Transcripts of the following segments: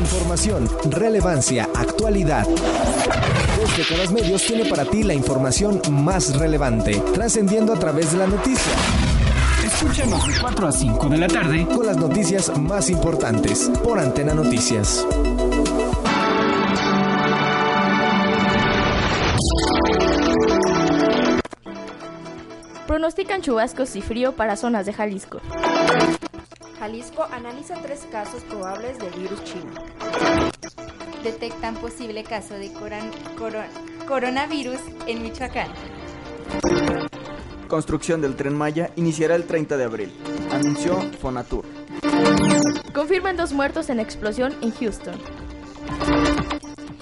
Información, relevancia, actualidad. Dos décadas medios tiene para ti la información más relevante, trascendiendo a través de la noticia. Escúchanos de 4 a 5 de la tarde con las noticias más importantes por Antena Noticias. Pronostican chubascos y frío para zonas de Jalisco. Jalisco analiza tres casos probables del virus chino. Detectan posible caso de coronavirus en Michoacán. Construcción del tren Maya iniciará el 30 de abril, anunció Fonatur. Confirman dos muertos en explosión en Houston.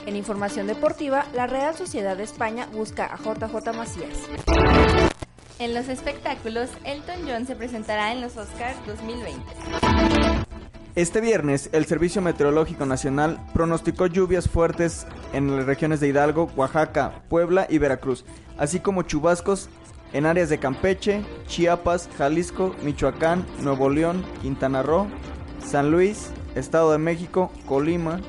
En información deportiva, la Real Sociedad de España busca a JJ Macías. En los espectáculos, Elton John se presentará en los Oscars 2020. Este viernes, el Servicio Meteorológico Nacional pronosticó lluvias fuertes en las regiones de Hidalgo, Oaxaca, Puebla y Veracruz, así como chubascos en áreas de Campeche, Chiapas, Jalisco, Michoacán, Nuevo León, Quintana Roo, San Luis, Estado de México, Colima,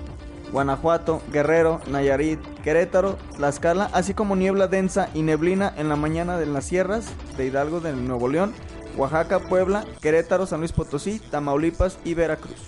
Guanajuato, Guerrero, Nayarit, Querétaro, Tlaxcala, así como niebla densa y neblina en la mañana de las sierras de Hidalgo del Nuevo León, Oaxaca, Puebla, Querétaro, San Luis Potosí, Tamaulipas y Veracruz.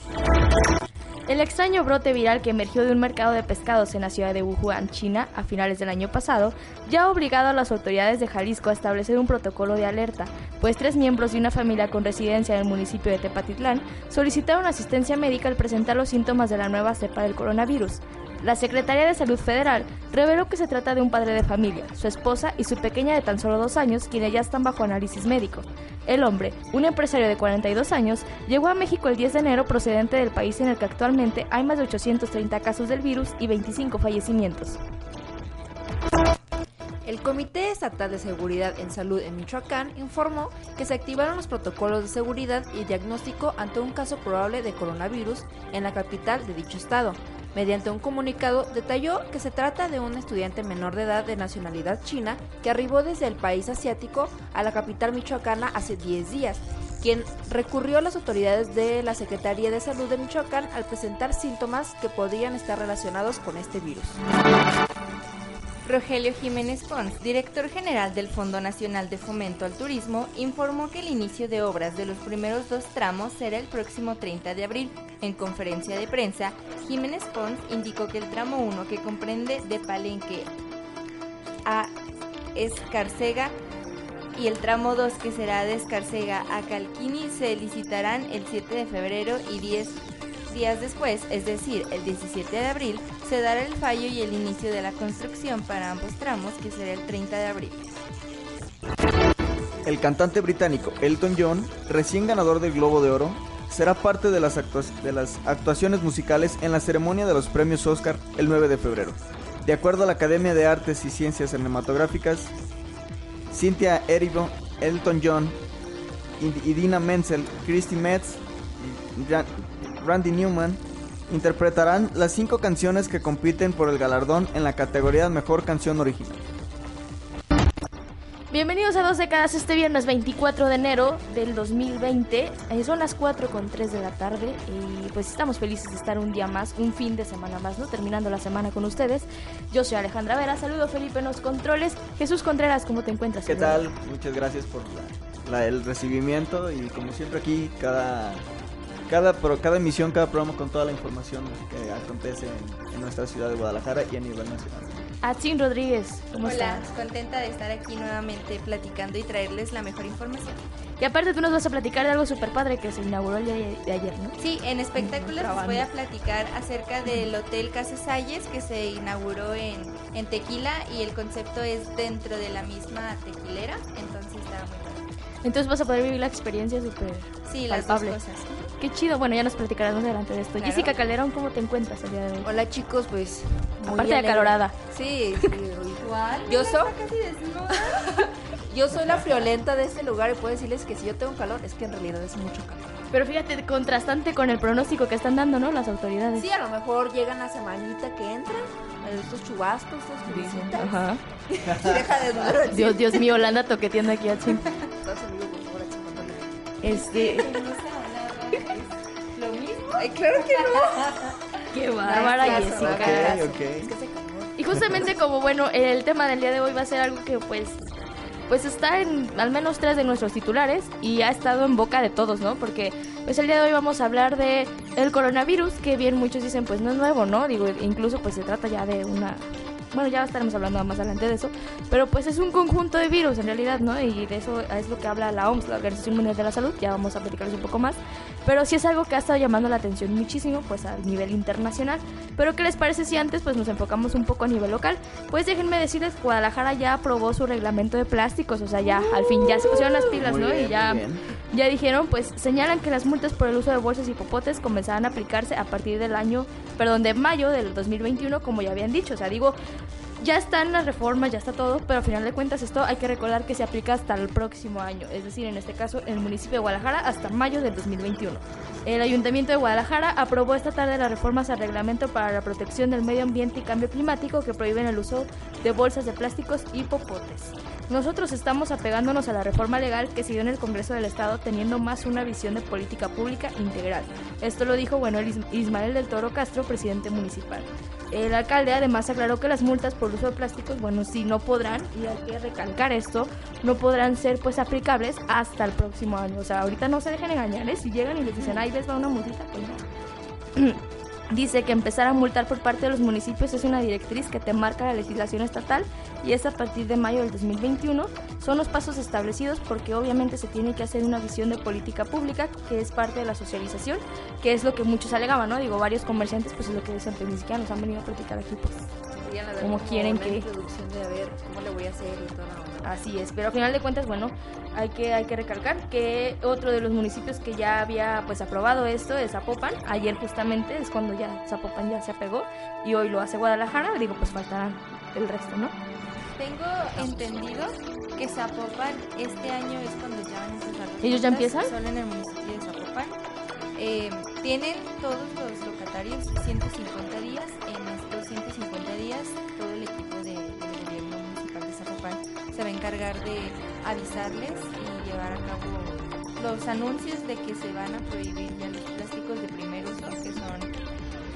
El extraño brote viral que emergió de un mercado de pescados en la ciudad de Wuhan, China, a finales del año pasado, ya ha obligado a las autoridades de Jalisco a establecer un protocolo de alerta, pues tres miembros de una familia con residencia en el municipio de Tepatitlán solicitaron asistencia médica al presentar los síntomas de la nueva cepa del coronavirus. La Secretaría de Salud Federal reveló que se trata de un padre de familia, su esposa y su pequeña de tan solo dos años, quienes ya están bajo análisis médico. El hombre, un empresario de 42 años, llegó a México el 10 de enero procedente del país en el que actualmente hay más de 830 casos del virus y 25 fallecimientos. El Comité Estatal de Seguridad en Salud en Michoacán informó que se activaron los protocolos de seguridad y diagnóstico ante un caso probable de coronavirus en la capital de dicho estado. Mediante un comunicado detalló que se trata de un estudiante menor de edad de nacionalidad china que arribó desde el país asiático a la capital michoacana hace 10 días, quien recurrió a las autoridades de la Secretaría de Salud de Michoacán al presentar síntomas que podrían estar relacionados con este virus. Rogelio Jiménez Pons, director general del Fondo Nacional de Fomento al Turismo, informó que el inicio de obras de los primeros dos tramos será el próximo 30 de abril. En conferencia de prensa, Jiménez Pons indicó que el tramo 1, que comprende de Palenque a Escarcega, y el tramo 2, que será de Escarcega a Calquini, se licitarán el 7 de febrero y 10 días después, es decir, el 17 de abril, se dará el fallo y el inicio de la construcción para ambos tramos, que será el 30 de abril. El cantante británico Elton John, recién ganador del Globo de Oro, será parte de las, de las actuaciones musicales en la ceremonia de los premios Oscar el 9 de febrero. De acuerdo a la Academia de Artes y Ciencias Cinematográficas, Cynthia Erivo, Elton John, Idina Menzel, Christy Metz, Randy Newman interpretarán las cinco canciones que compiten por el galardón en la categoría Mejor Canción Original. Bienvenidos a Dos Décadas este viernes 24 de enero del 2020. Eh, son las 4 con 3 de la tarde y pues estamos felices de estar un día más, un fin de semana más, ¿no? Terminando la semana con ustedes. Yo soy Alejandra Vera, saludo Felipe en los controles. Jesús Contreras, ¿cómo te encuentras? ¿Qué tal? Muchas gracias por el recibimiento y como siempre aquí cada cada, cada emisión, cada programa con toda la información que acontece en, nuestra ciudad de Guadalajara y a nivel nacional. Atsin Rodríguez, ¿cómo Hola, contenta de estar aquí nuevamente platicando y traerles la mejor información. Y aparte tú nos vas a platicar de algo súper padre que se inauguró el día de ayer, ¿no? Sí, en espectáculos les voy a platicar acerca del Hotel Casa Salles que se inauguró en, en Tequila y el concepto es dentro de la misma tequilera, entonces está muy padre. Entonces vas a poder vivir la experiencia súper sí, palpable. Las dos cosas. Qué chido. Bueno, ya nos platicarás más adelante de esto. Jessica Calderón, ¿cómo te encuentras el día de hoy? Hola chicos, pues. Aparte de acalorada. Sí, sí. Igual. Yo soy. yo soy la friolenta de este lugar y puedo decirles que si yo tengo calor, es que en realidad es mucho calor. Pero fíjate, contrastante con el pronóstico que están dando, ¿no? Las autoridades. Sí, a lo mejor llegan la semanita que entra, estos chubascos, estos visitas. Ajá. Deja de dudar. Dios, Dios mío, la anda toqueteando aquí a Chin. Este. Claro que no. Qué bárbara, Jessica. caso. Ok, ok. Es que se acabó. Y justamente como, bueno, el tema del día de hoy va a ser algo que pues pues está en al menos tres de nuestros titulares y ha estado en boca de todos, ¿no? Porque pues el día de hoy vamos a hablar de el coronavirus, que bien muchos dicen pues no es nuevo, ¿no? Digo, incluso pues se trata ya de una bueno, ya estaremos hablando más adelante de eso, pero pues es un conjunto de virus en realidad, ¿no? Y de eso es lo que habla la OMS, la Organización Mundial de la Salud, ya vamos a platicarles un poco más, pero sí es algo que ha estado llamando la atención muchísimo, pues a nivel internacional, pero ¿qué les parece si antes pues nos enfocamos un poco a nivel local? Pues déjenme decirles, Guadalajara ya aprobó su reglamento de plásticos, o sea, ya al fin ya se pusieron las pilas, Muy ¿no? bien, y ya, ya dijeron, pues señalan que las multas por el uso de bolsas y popotes comenzarán a aplicarse a partir del año, perdón, de mayo del 2021, como ya habían dicho, o sea, digo, ya están las reformas, ya está todo, pero al final de cuentas esto hay que recordar que se aplica hasta el próximo año, es decir, en este caso en el municipio de Guadalajara hasta mayo del 2021. El Ayuntamiento de Guadalajara aprobó esta tarde las reformas al reglamento para la protección del medio ambiente y cambio climático que prohíben el uso de bolsas de plásticos y popotes. Nosotros estamos apegándonos a la reforma legal que se dio en el Congreso del Estado teniendo más una visión de política pública integral. Esto lo dijo, bueno, el Is- Ismael del Toro Castro, presidente municipal. El alcalde además aclaró que las multas por uso de plásticos, bueno, sí no podrán, y hay que recalcar esto, no podrán ser pues aplicables hasta el próximo año. O sea, ahorita no se dejen engañar, ¿eh? Si llegan y les dicen, ahí les va una multita, pues no. Dice que empezar a multar por parte de los municipios es una directriz que te marca la legislación estatal y es a partir de mayo del 2021. Son los pasos establecidos porque obviamente se tiene que hacer una visión de política pública que es parte de la socialización, que es lo que muchos alegaban, ¿no? Digo, varios comerciantes pues es lo que dicen, pues ni siquiera nos han venido a platicar aquí, pues Querían Como quieren una que- introducción de a ver cómo le voy a hacer y toda la onda. Así es, pero al final de cuentas, bueno, hay que, hay que recalcar que otro de los municipios que ya había pues aprobado esto es Zapopan. Ayer justamente es cuando ya Zapopan ya se apegó y hoy lo hace Guadalajara. Digo, pues faltarán el resto, ¿no? Tengo entendido que Zapopan este año es cuando ya van a empezar las ¿Ellos ya empiezan? Solo en el municipio de Zapopan. Eh, tienen todos los locatarios 150 días. En se va a encargar de avisarles y llevar a cabo los anuncios de que se van a prohibir ya los plásticos de primer uso, que son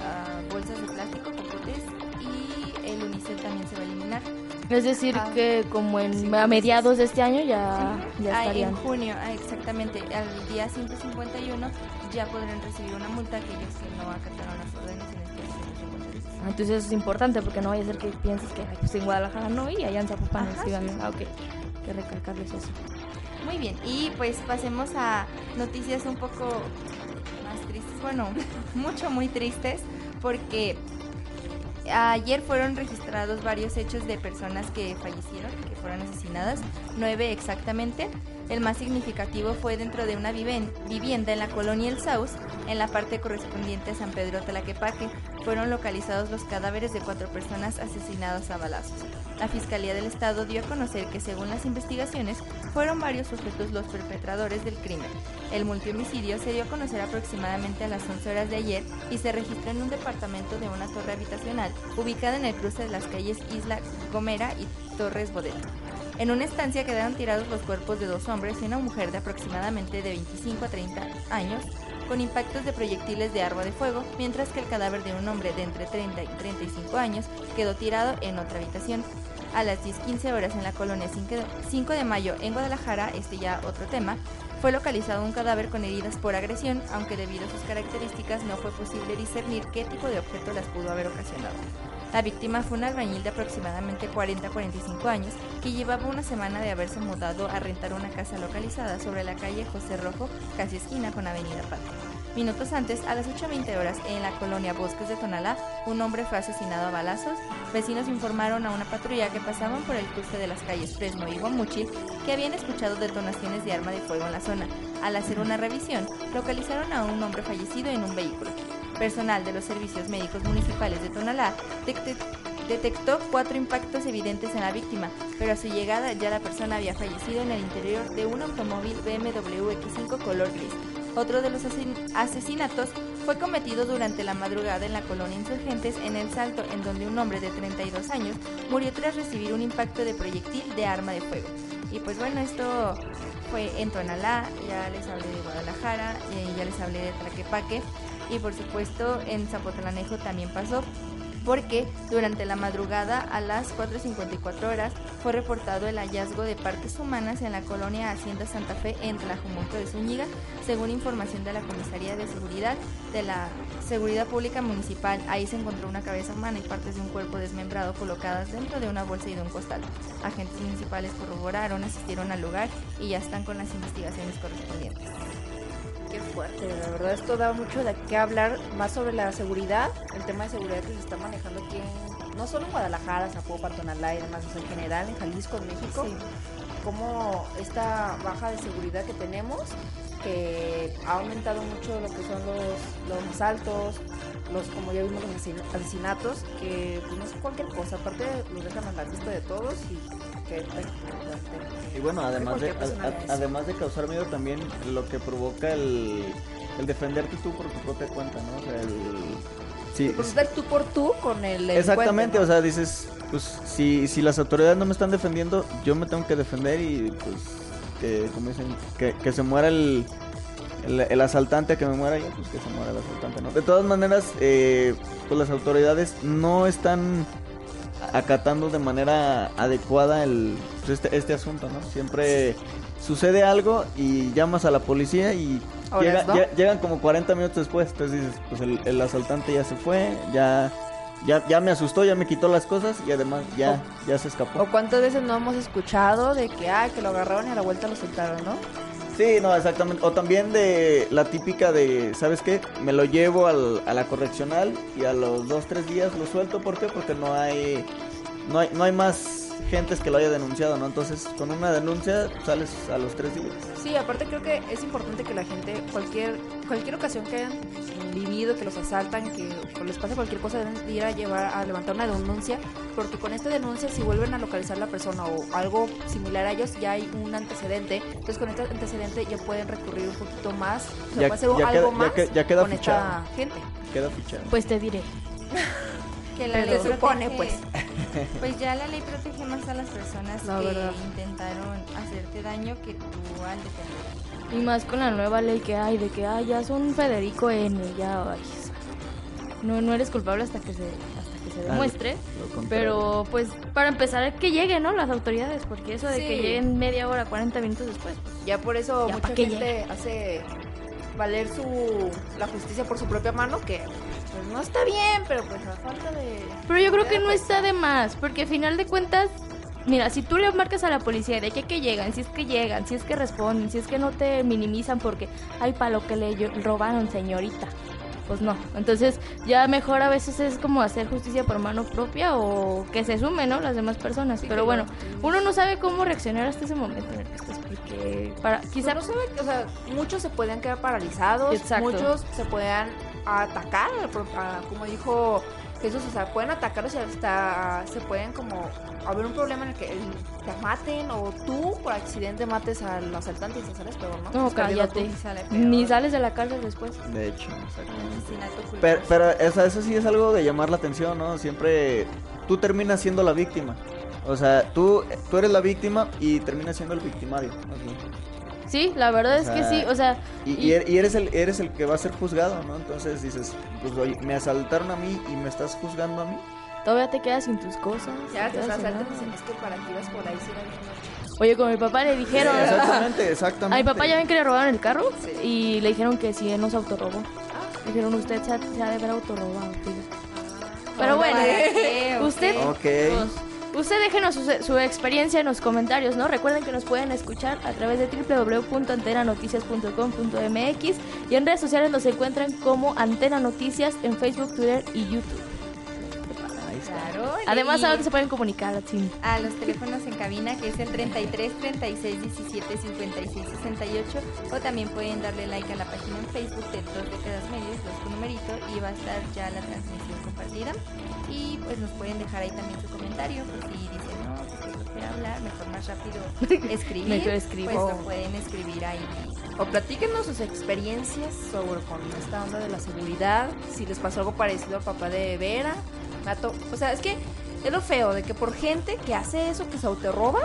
ah, bolsas de plástico, popotes, y el unicel también se va a eliminar. Es decir, Ah, que como en sí, a mediados de este año ya, ya Ah, en junio, ah, exactamente, al día 151 ya podrán recibir una multa aquellos que no acataron las Entonces eso es importante porque no vaya a ser que pienses que ay, pues en Guadalajara no y allá en Zapopan sí van. Ah, ok. Hay que recalcarles eso. Muy bien, y pues pasemos a noticias un poco más tristes, bueno, mucho muy tristes, porque ayer fueron registrados varios hechos de personas que fallecieron, que fueron asesinadas, nueve exactamente. El más significativo fue dentro de una vivienda en la colonia El Saus, en la parte correspondiente a San Pedro Tlaquepaque. Fueron localizados los cadáveres de cuatro personas asesinadas a balazos. La Fiscalía del Estado dio a conocer que según las investigaciones fueron varios sujetos los perpetradores del crimen. El multihomicidio se dio a conocer aproximadamente a las 11 horas de ayer y se registró en un departamento de una torre habitacional ubicada en el cruce de las calles Isla Gomera y Torres Bodet. En una estancia quedaron tirados los cuerpos de dos hombres y una mujer de aproximadamente de 25 a 30 años con impactos de proyectiles de arma de fuego, mientras que el cadáver de un hombre de entre 30 y 35 años quedó tirado en otra habitación. A las 10.15 horas en la colonia 5 de- 5 de mayo en Guadalajara, este ya otro tema, fue localizado un cadáver con heridas por agresión, aunque debido a sus características no fue posible discernir qué tipo de objeto las pudo haber ocasionado. La víctima fue un albañil de aproximadamente 40-45 años que llevaba una semana de haberse mudado a rentar una casa localizada sobre la calle José Rojo, casi esquina con Avenida Patria. Minutos antes, a las 8.20 horas, en la colonia Bosques de Tonalá, un hombre fue asesinado a balazos. Vecinos informaron a una patrulla que pasaban por el cruce de las calles Fresno y Guamuchil que habían escuchado detonaciones de arma de fuego en la zona. Al hacer una revisión, localizaron a un hombre fallecido en un vehículo. Personal de los servicios médicos municipales de Tonalá detec- detectó cuatro impactos evidentes en la víctima, pero a su llegada ya la persona había fallecido en el interior de un automóvil BMW X5 color gris. Otro de los asesin- asesinatos fue cometido durante la madrugada en la colonia Insurgentes en El Salto, en donde un hombre de 32 años murió tras recibir un impacto de proyectil de arma de fuego. Y pues bueno, esto fue en Tonalá, ya les hablé de Guadalajara, y ya les hablé de Tlaquepaque. Y por supuesto en Zapotlanejo también pasó porque durante la madrugada a las 4.54 horas fue reportado el hallazgo de partes humanas en la colonia Hacienda Santa Fe en Tlajumulco de Zúñiga, según información de la Comisaría de Seguridad de la Seguridad Pública Municipal. Ahí se encontró una cabeza humana y partes de un cuerpo desmembrado colocadas dentro de una bolsa y de un costal. Agentes municipales corroboraron, asistieron al lugar y ya están con las investigaciones correspondientes. Qué fuerte, la verdad esto da mucho de qué hablar más sobre la seguridad, el tema de seguridad que se está manejando aquí en, no solo en Guadalajara, Zapopan, Tonalá y demás, o en general en Jalisco, en México, como esta baja de seguridad que tenemos, que ha aumentado mucho lo que son los, los asaltos, los como ya vimos los asesinatos, que pues, no es cualquier cosa, aparte los dejan a la vista de todos y que y bueno, además de, además de causar miedo también lo que provoca el, el defenderte tú por tu propia cuenta, ¿no? O sea, el... Sí, pues tú por tú con el... Exactamente, o sea, dices, pues si, si las autoridades no me están defendiendo, yo me tengo que defender y pues, que, como dicen, que, que se muera el, el, asaltante, que me muera yo, pues que se muera el asaltante, ¿no? De todas maneras, eh, pues las autoridades no están acatando de manera adecuada el, pues, este, este asunto, ¿no? Siempre sucede algo y llamas a la policía y llegan como 40 minutos después. Entonces dices, pues el, asaltante ya se fue, ya, ya, ya me asustó, ya me quitó las cosas y además ya, ya se escapó. O cuántas veces no hemos escuchado de que, ay, que lo agarraron y a la vuelta lo soltaron, ¿no? Sí, no, exactamente. O también de la típica de, ¿sabes qué? Me lo llevo al, a la correccional y a los dos, tres días lo suelto. ¿Por qué? Porque no hay, no hay, no hay más gentes que lo haya denunciado, ¿no? Entonces, con una denuncia sales a los tres días. Sí, aparte creo que es importante que la gente, cualquier cualquier ocasión que hayan vivido, que los asaltan, que les pase cualquier cosa, deben ir a llevar a levantar una denuncia, porque con esta denuncia, si vuelven a localizar a la persona o algo similar a ellos, ya hay un antecedente. Entonces, con este antecedente ya pueden recurrir un poquito más, o sea, hacer algo más ya, queda con fichado. esta gente. Queda fichado. Pues te diré. que la ley supone, pues. Pues ya la ley protege más a las personas que intentaron hacerte daño que tú al defender. Y más con la nueva ley que hay de que ay, ya son Federico N, ya ay, no no eres culpable hasta que se hasta que se demuestre. pero pues para empezar que lleguen, ¿no? Las autoridades, porque eso de que lleguen media hora, 40 minutos después. Pues, ya por eso mucha gente hace valer su la justicia por su propia mano que pues no está bien, pero pues a falta de... Pero yo creo que no está de más, porque al final de cuentas, mira, si tú le marcas a la policía de que, que llegan, si es que llegan, si es que responden, si es que no te minimizan porque hay para lo que le robaron, señorita. Pues no, entonces ya mejor a veces es como hacer justicia por mano propia o que se sumen, ¿no? Las demás personas. Pero bueno, uno no sabe cómo reaccionar hasta ese momento en el que estás, porque para, quizá... No sabe, o sea, muchos se pueden quedar paralizados, muchos se pueden a atacar, como dijo Jesús, o sea, pueden atacarlos y hasta se pueden como haber un problema en el que te maten o tú por accidente mates al asaltante y se sales peor, ¿no? No, cállate. Ni sales de la cárcel después. De hecho, Pero, pero eso, eso sí es algo de llamar la atención, ¿no? Siempre tú terminas siendo la víctima. O sea, tú, tú eres la víctima y terminas siendo el victimario. Sí, la verdad es que sí, o sea... Y, er, y, eres, el, eres el que va a ser juzgado, ¿no? Entonces dices, pues oye, me asaltaron a mí y me estás juzgando a mí. Todavía te quedas sin tus cosas. Ya, te asaltan dicen, es que para ti vas por ahí, Oye, con mi papá le dijeron... exactamente, exactamente. A mi papá ya ven que le robaron el carro y le dijeron que si él no se autorrobó. Ah. Dijeron, usted se ha, se ha de haber autorrobado, tío. Ah, Pero bueno, usted... Ok. Usted déjenos su, experiencia en los comentarios, ¿no? Recuerden que nos pueden escuchar a través de www.antenanoticias.com.mx y en redes sociales nos encuentran como Antena Noticias en Facebook, Twitter y YouTube. Claro. Además, ¿a dónde se pueden comunicar, A los teléfonos en cabina, que es el 33 36 17 56 68. O también pueden darle like a la página en Facebook de Dos Décadas Medios, los numerito, y va a estar ya la transmisión compartida. Y pues nos pueden dejar ahí también su comentario, pues si dicen, no, pues si quiero hablar, mejor más rápido escribir. mejor escribo. Pues lo pueden escribir ahí. O platíquenos sus experiencias sobre con esta onda de la seguridad, si les pasó algo parecido al papá de Vera o sea, es que es lo feo de que por gente que hace eso, que se autorroba,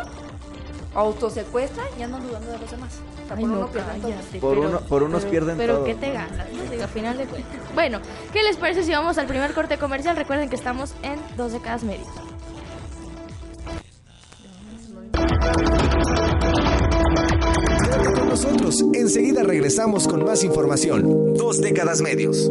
autosecuestra, ya andan dudando de los demás. sea, Ay, por no, uno pierden todos. cállate, Por uno- por unos pero- pierden pero todo. ¿qué te ganas? Digo, a final de cuentas. Bueno, ¿qué les parece si vamos al primer corte comercial? Recuerden que estamos en dos décadas medios. Con nosotros, enseguida regresamos con más información. Dos décadas medios.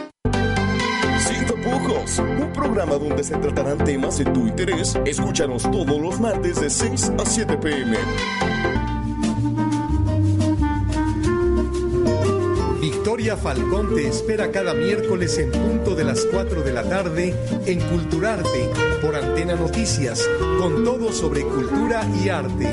Un programa donde se tratarán temas de tu interés. Escúchanos todos los martes de 6 a 7 pm. Victoria Falcón te espera cada miércoles en punto de las 4 de la tarde en Culturarte por Antena Noticias, con todo sobre cultura y arte.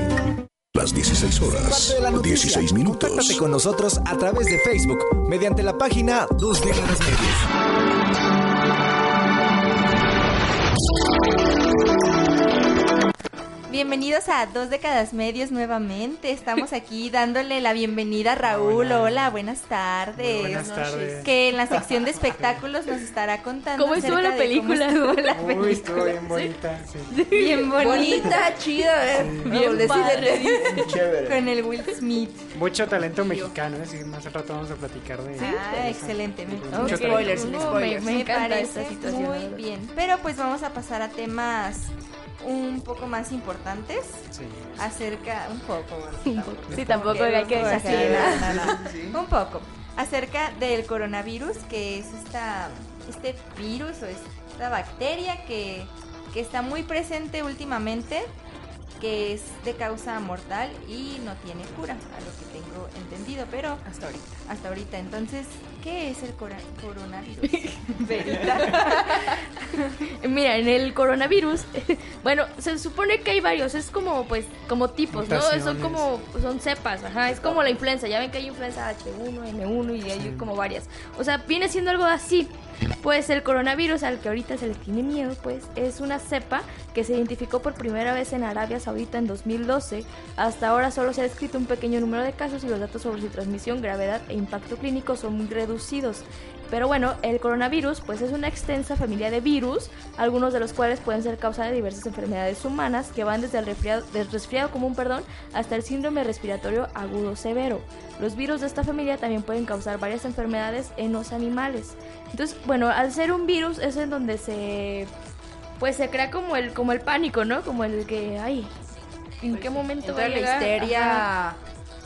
Las 16 Parte horas, de la noticia. 16 minutos. Contáctate con nosotros a través de Facebook mediante la página Dos Décadas Medios. Bienvenidos a Dos Décadas Medios nuevamente. Estamos aquí dándole la bienvenida a Raúl. Hola, buenas tardes. buenas tardes. Que en la sección de espectáculos nos estará contando. ¿Cómo estuvo la de cómo película? estuvo la Uy, película. estuvo bien bonita. Sí. Bien bonita. Bonita, chida, eh. Bien Raúl, padre. Chévere. Con el Will Smith. Mucho talento mexicano, así más al rato vamos a platicar de Ah, excelente. Me, Mucho me- spoilers, sin No, spoilers. Me, me encanta parece esta situación. la muy bien. Pero pues vamos a pasar a temas un poco más importantes Sí. acerca un poco bueno, Un tampoco. poco. Sí, tampoco hay que exagerar. no, no, un poco acerca del coronavirus que es esta este virus o esta bacteria que, que está muy presente últimamente que es de causa mortal y no tiene cura a lo que tengo entendido pero Hasta ahorita. Hasta ahorita entonces ¿qué es el cora- coronavirus? Mira, en el coronavirus, bueno, se supone que hay varios, es como pues como tipos, ¿no? Son como son cepas, ajá, es como la influenza, ya ven que hay influenza H1, N1 y hay como varias. O sea, viene siendo algo así. Pues el coronavirus al que ahorita se le tiene miedo, pues es una cepa que se identificó por primera vez en Arabia Saudita en 2012. Hasta ahora solo se ha descrito un pequeño número de casos y los datos sobre su transmisión, gravedad e impacto clínico son muy reducidos. Pero bueno, el coronavirus pues es una extensa familia de virus, algunos de los cuales pueden ser causa de diversas enfermedades humanas que van desde el resfriado, del resfriado común perdón, hasta el síndrome respiratorio agudo severo. Los virus de esta familia también pueden causar varias enfermedades en los animales. Entonces, bueno, al ser un virus es en donde se pues se crea como el como el pánico, ¿no? Como el que ay, ¿en qué momento va a la? Ajá.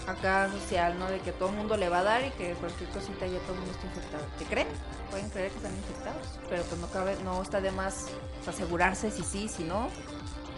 Acá social, ¿no? De que todo el mundo le va a dar y que cualquier cosita ya todo el mundo está infectado. ¿Te creen? Pueden creer que están infectados, pero pues no cabe, no está de más asegurarse si sí, si no,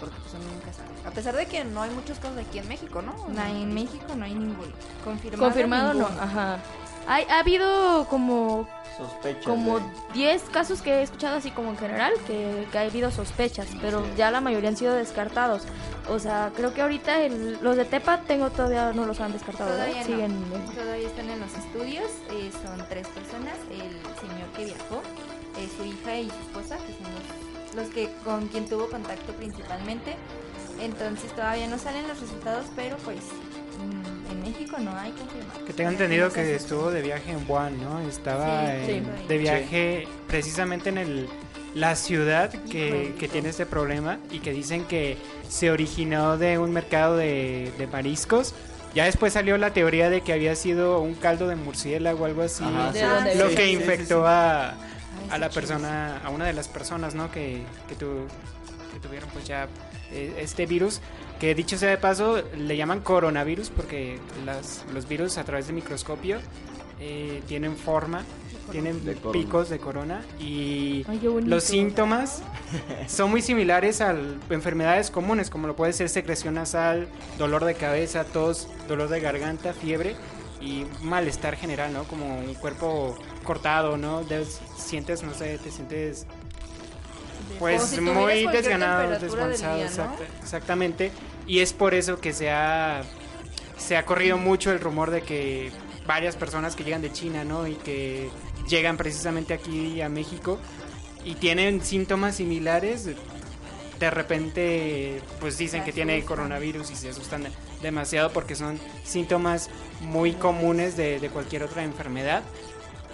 porque pues uno nunca sabe. A pesar de que no hay muchos casos aquí en México, ¿no? No, en México no hay ninguno. Confirmado, Confirmado no, ajá. Hay, ha habido como Sospechas. como de- 10 casos que he escuchado así como en general que, que ha habido sospechas, pero ya la mayoría han sido descartados. O sea, creo que ahorita el- los de Tepa tengo todavía no los han descartado. Todavía no. Siguen en- Todavía están en los estudios. eh, son tres personas. El señor que viajó, eh, su hija y su esposa, que son los, los que con quien tuvo contacto principalmente. Entonces todavía no salen los resultados, pero pues en México no hay confirmado. Que tengo entendido que estuvo de viaje en Wuhan, ¿no? Estaba Sí, en- sí. de viaje precisamente en el la ciudad que, que tiene este problema y que dicen que se originó de un mercado de, de mariscos. Ya después salió la teoría de que había sido un caldo de murciélago o algo así. Ajá, ¿De sí. dónde lo que infectó a, a la persona, a una de las personas, ¿no? Que, que, tu- que tuvieron pues ya eh, este virus. Que dicho sea de paso, le llaman coronavirus porque las, los virus a través de microscopio eh, tienen forma tienen De picos de corona y Ay, los síntomas son muy similares a enfermedades comunes como lo puede ser secreción nasal, dolor de cabeza, tos, dolor de garganta, fiebre y malestar general, ¿no? Como un cuerpo cortado, ¿no? De- sientes, no sé, te sientes pues si muy desganado, exacta- exactamente. Y es por eso que se ha, se ha corrido mucho el rumor de que varias personas que llegan de China, ¿no? Y que llegan precisamente aquí a México y tienen síntomas similares, de repente pues dicen que tiene coronavirus y se asustan demasiado porque son síntomas muy comunes de, de cualquier otra enfermedad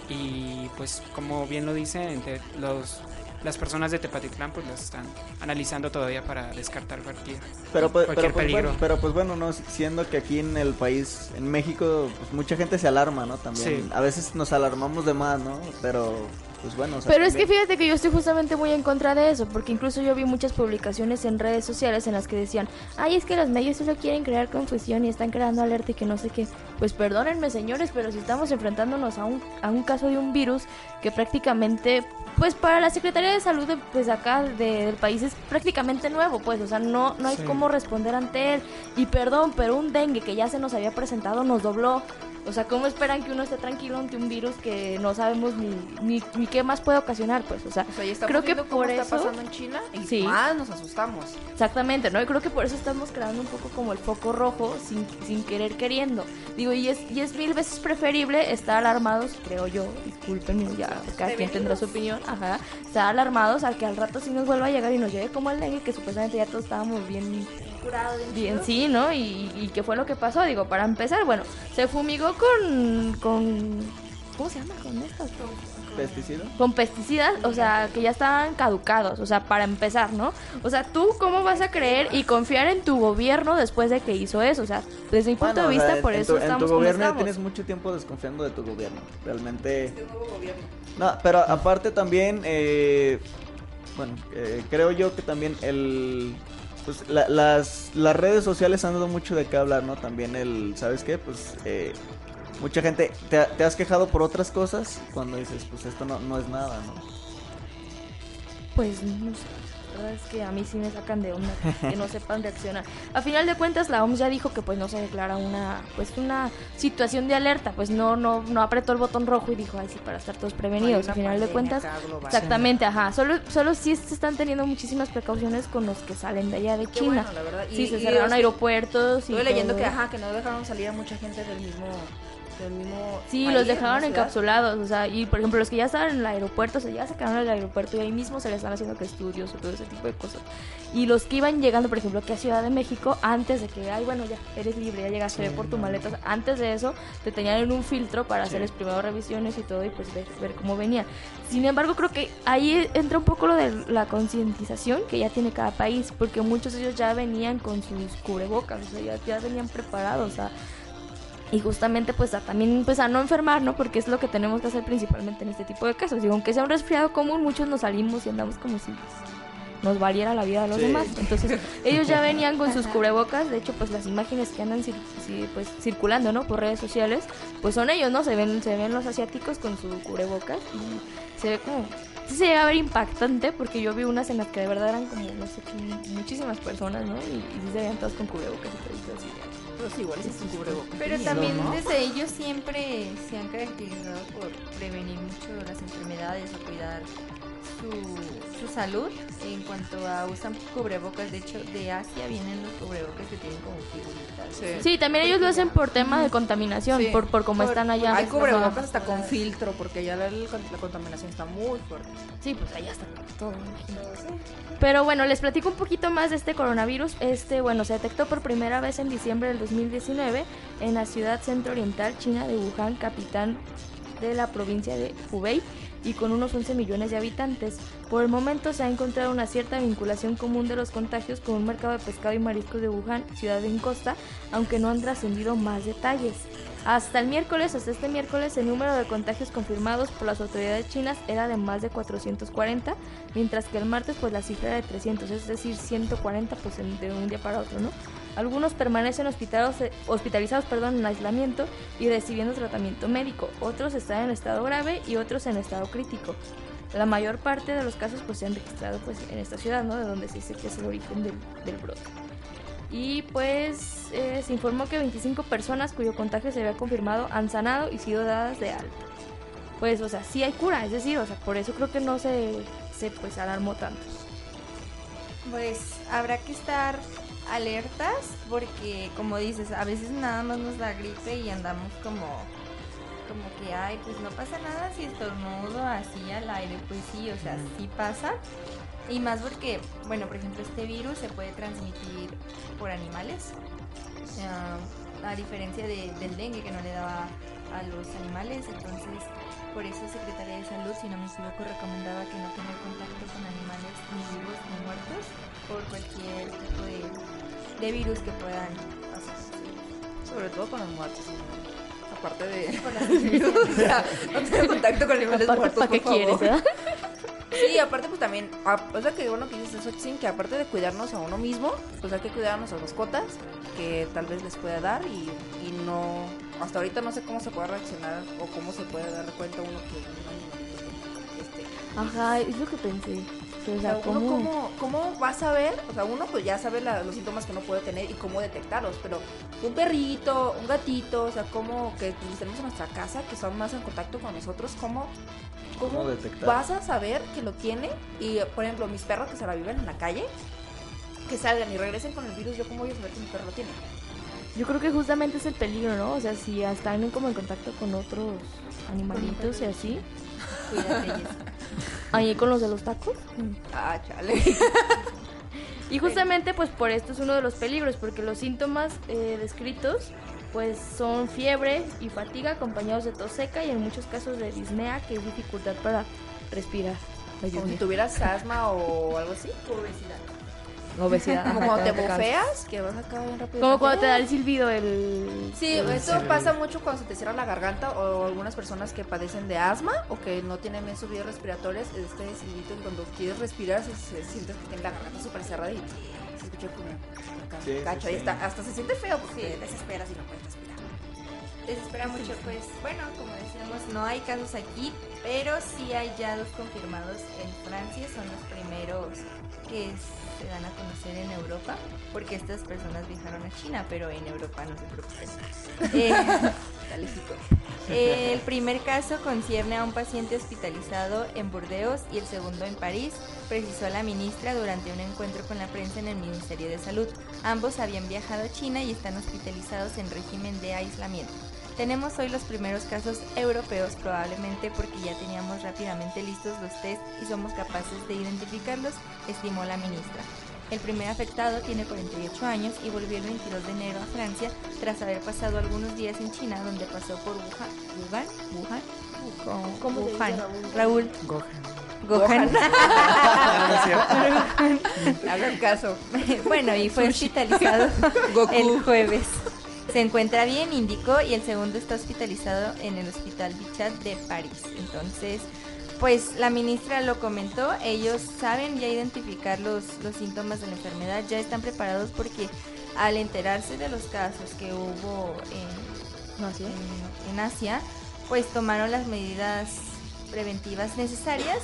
y pues como bien lo dicen entre los las personas de Tepatitlán pues las están analizando todavía para descartar cualquier, Pero pues, cualquier pero, pues, peligro. bueno, pero pues bueno, no, siendo que aquí en el país, en México, pues mucha gente se alarma, ¿no? También. Sí. A veces nos alarmamos de más, ¿no? Pero pues bueno, o sea, Pero es que fíjate que yo estoy justamente muy en contra de eso, porque incluso yo vi muchas publicaciones en redes sociales en las que decían, ay, es que los medios solo quieren crear confusión y están creando alerta y que no sé qué. Pues perdónenme señores, pero si estamos enfrentándonos a un, a un caso de un virus que prácticamente, pues para la Secretaría de Salud de, pues acá de- del país es prácticamente nuevo, pues, o sea, no, no hay Sí. cómo responder ante él. Y perdón, pero un dengue que ya se nos había presentado nos dobló. O sea, ¿cómo esperan que uno esté tranquilo ante un virus que no sabemos ni, ni, ni qué más puede ocasionar? Pues, o sea, O creo que cómo por está eso... pasando en China y Sí. más nos asustamos. Exactamente, ¿no? Y creo que por eso estamos creando un poco como el foco rojo sin, sin querer queriendo. Digo, y es, y es mil veces preferible estar alarmados, creo yo, discúlpenme, ya cada quien tendrá su opinión, ajá, estar alarmados a que al rato sí nos vuelva a llegar y nos llegue como el dengue, que supuestamente ya todos estábamos bien Curado, bien sí, ¿no? Y, y qué fue lo que pasó, digo, para empezar, bueno, se fumigó con, con ¿cómo se llama? Con estas ¿Pesticida? con pesticidas, o sea, que ya estaban caducados, o sea, para empezar, ¿no? O sea, tú cómo vas a creer y confiar en tu gobierno después de que hizo eso, o sea, desde mi punto Bueno, de o sea, vista, por en eso tu, en estamos tu como gobierno ya estamos. tienes mucho tiempo desconfiando de tu gobierno. Realmente. No, pero aparte también, eh, bueno, eh, creo yo que también el. Pues la- las, las redes sociales han dado mucho de qué hablar, ¿no? También el, ¿sabes qué? Pues eh, mucha gente, te, te has quejado por otras cosas cuando dices, pues esto no, no es nada, ¿no? Pues no sé. La verdad es que a mí sí me sacan de una que no sepan reaccionar. A final de cuentas la OMS ya dijo que pues no se declara una pues una situación de alerta, pues no no no apretó el botón rojo y dijo, "Ay, sí, para estar todos prevenidos." A final de cuentas, exactamente, ajá, solo solo sí se están teniendo muchísimas precauciones con los que salen de allá de Qué China. bueno, la verdad. Sí, Y- se y, cerraron aeropuertos y leyendo todo. que, ajá, que no dejaron salir a mucha gente del mismo... Del mismo Sí, país, los ¿no? dejaron Ciudad. encapsulados, o sea, y por ejemplo los que ya estaban en el aeropuerto, o sea, ya se quedaron en el aeropuerto y ahí mismo se les están haciendo que estudios o todo ese tipo de cosas. Y los que iban llegando, por ejemplo, aquí a Ciudad de México, antes de que, ay, bueno, ya eres libre, ya llegaste ve por tu maleta, o sea, antes de eso te tenían en un filtro para hacerles primero revisiones y todo y pues ver, ver cómo venía. Sin embargo, creo que ahí entra un poco lo de la concientización que ya tiene cada país, porque muchos de ellos ya venían con sus cubrebocas, o sea, ya, ya venían preparados, o sea, y justamente pues a, también pues a no enfermar, ¿no? Porque es lo que tenemos que hacer principalmente en este tipo de casos. Digo, aunque sea un resfriado común, muchos nos salimos y andamos como si nos valiera la vida de los Sí. demás. Entonces, ellos ya venían con sus cubrebocas, de hecho, pues las imágenes que andan cir- sí, pues, circulando, ¿no? Por redes sociales, pues son ellos, ¿no? Se ven, se ven los asiáticos con su cubrebocas y se ve como... Sí se llega a ver impactante porque yo vi unas en las que de verdad eran como, no sé, muchísimas personas, ¿no? Y, y sí se veían todas con cubrebocas y todo así. Pero cubrebocas. También ¿no? desde ellos siempre se han caracterizado por prevenir mucho las enfermedades, a cuidar su, su salud en cuanto a usan cubrebocas. De hecho, de Asia vienen los cubrebocas que tienen como figuritas. Sí, también ellos lo hacen por tema de contaminación, Sí. por, por cómo Por- están allá. Hay cubrebocas hasta con filtro, porque allá la, la contaminación está muy fuerte. Sí, pues allá está todo. Pero bueno, les platico un poquito más de este coronavirus. Este, bueno, se detectó por primera vez en diciembre del 2019 en la ciudad centro-oriental china de Wuhan, capital de la provincia de Hubei y con unos 11 millones de habitantes. Por el momento se ha encontrado una cierta vinculación común de los contagios con un mercado de pescado y mariscos de Wuhan, ciudad en costa, aunque no han trascendido más detalles. Hasta el miércoles, hasta este miércoles, el número de contagios confirmados por las autoridades chinas era de más de 440, mientras que el martes pues la cifra era de 300, es decir, 140 pues de un día para otro, ¿no? Algunos permanecen hospitalizados, hospitalizados perdón, en aislamiento y recibiendo tratamiento médico, otros están en estado grave y otros en estado crítico. La mayor parte de los casos pues se han registrado pues en esta ciudad, ¿no? De donde se dice que es el origen del, del brote. Y pues eh, se informó que 25 personas cuyo contagio se había confirmado han sanado y sido dadas de alta. Pues, o sea, sí hay cura, es decir, o sea, por eso creo que no se, se pues alarmó tanto. Pues habrá que estar alertas porque como dices, a veces nada más nos da gripe y andamos como como que ay, pues no pasa nada si estornudo así al aire, pues sí, o sea, sí pasa. Y más porque, bueno, por ejemplo, este virus se puede transmitir por animales. Ah, a diferencia de- del dengue que no le daba a los animales, entonces por eso Secretaría de Salud, si no me equivoco, recomendaba que no tener contacto con animales ni vivos ni muertos por cualquier tipo de, de virus que puedan pasar. Sobre todo con los muertos. Aparte de. Con o sea, no tener contacto con animales Aparte, muertos. ¿para qué por favor. quieres, eh? Sí, aparte pues también, a- o sea que bueno que dices eso, Xin, que aparte de cuidarnos a uno mismo, pues hay que cuidar a nuestras mascotas, que tal vez les pueda dar y, y no, hasta ahorita no sé cómo se puede reaccionar o cómo se puede dar cuenta uno que Ajá, es lo que pensé. O sea, uno ¿cómo? cómo, cómo va a saber, o sea, uno pues ya sabe la- los síntomas que uno puede tener y cómo detectarlos, pero un perrito, un gatito, o sea, como que los tenemos en nuestra casa, que son más en contacto con nosotros, ¿cómo, cómo, ¿Cómo detectar? vas a saber que lo tiene? Y, por ejemplo, mis perros que se la viven en la calle, que salgan y regresen con el virus, ¿yo cómo voy a saber que mi perro lo tiene? Yo creo que justamente es el peligro, ¿no? O sea, si están como en contacto con otros animalitos y así. Cuídate. Ahí con los de los tacos. Ah, chale. Y justamente pues por esto es uno de los peligros, porque los síntomas eh, descritos pues son fiebre y fatiga acompañados de tos seca y en muchos casos de disnea, que es dificultad para respirar. Como si tuvieras asma o algo así. Obesidad. Obesidad. Como cuando te bofeas, que vas acá bien rápido. Como cuando te da el silbido el... Sí, el- eso pasa mucho cuando se te cierra la garganta o algunas personas que padecen de asma o que no tienen bien sus vías respiratorias, este silbito que cuando quieres respirar se, se sientes que tiene la garganta súper cerrada y se escucha como acá, Sí, sí, cacho, sí. y hasta, hasta se siente feo porque te desesperas y no puedes respirar. Desespera mucho, pues bueno, como decíamos, no hay casos aquí, pero sí hay ya dos confirmados en Francia, son los primeros que se dan a conocer en Europa, porque estas personas viajaron a China, pero en Europa no se preocupen. Eh, el primer caso concierne a un paciente hospitalizado en Burdeos y el segundo en París, precisó la ministra durante un encuentro con la prensa en el Ministerio de Salud. Ambos habían viajado a China y están hospitalizados en régimen de aislamiento. Tenemos hoy los primeros casos europeos probablemente porque ya teníamos rápidamente listos los test y somos capaces de identificarlos, estimó la ministra. El primer afectado tiene 48 años y volvió el 22 de enero a Francia tras haber pasado algunos días en China donde pasó por Wuhan, Wuhan, Wuhan, Wuhan, ¿Cómo Wuhan. Raúl? Raúl. Gohan. Gohan. Hagan caso. bueno, y fue hospitalizado el jueves. Se encuentra bien, indicó, y el segundo está hospitalizado en el Hospital Bichat de París. Entonces, pues la ministra lo comentó, ellos saben ya identificar los, los síntomas de la enfermedad, ya están preparados porque al enterarse de los casos que hubo en, ¿Asia? en, en Asia, pues tomaron las medidas preventivas necesarias.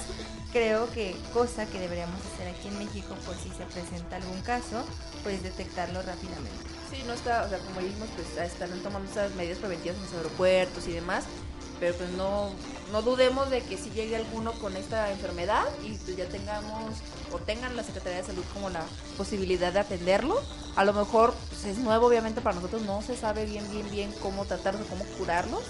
Creo que cosa que deberíamos hacer aquí en México por si se presenta algún caso, pues detectarlo rápidamente. Sí, no está, o sea, como dijimos, pues están tomando esas medidas preventivas en los aeropuertos y demás, pero pues no, no dudemos de que si llegue alguno con esta enfermedad y pues ya tengamos o tengan la Secretaría de Salud como la posibilidad de atenderlo. A lo mejor pues, es nuevo, obviamente para nosotros no se sabe bien, bien, bien cómo tratarlos o cómo curarlos,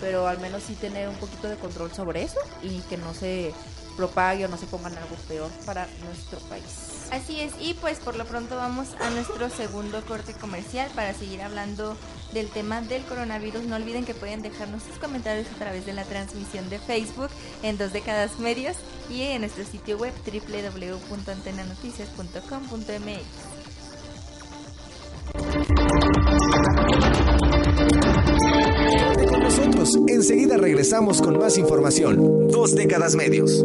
pero al menos sí tener un poquito de control sobre eso y que no se propague o no se ponga en algo peor para nuestro país. Así es, y pues por lo pronto vamos a nuestro segundo corte comercial para seguir hablando del tema del coronavirus. No olviden que pueden dejarnos sus comentarios a través de la transmisión de Facebook en dos décadas medios y en nuestro sitio web www.antenanoticias.com.mx. tranquilos, enseguida regresamos con más información. Dos décadas medios.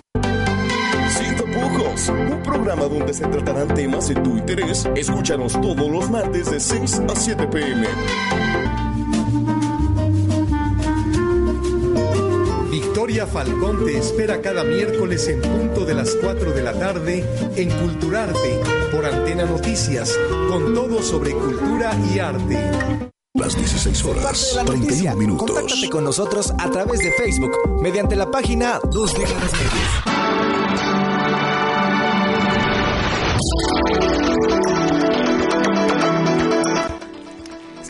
Un programa donde se tratarán temas de tu interés. Escúchanos todos los martes de 6 a 7 pm. Victoria Falcón te espera cada miércoles en punto de las 4 de la tarde en Culturarte por Antena Noticias, con todo sobre cultura y arte. Las 16 Parte horas, de la 31 noticia. minutos. Contáctate con nosotros a través de Facebook mediante la página Dos Décadas Medios.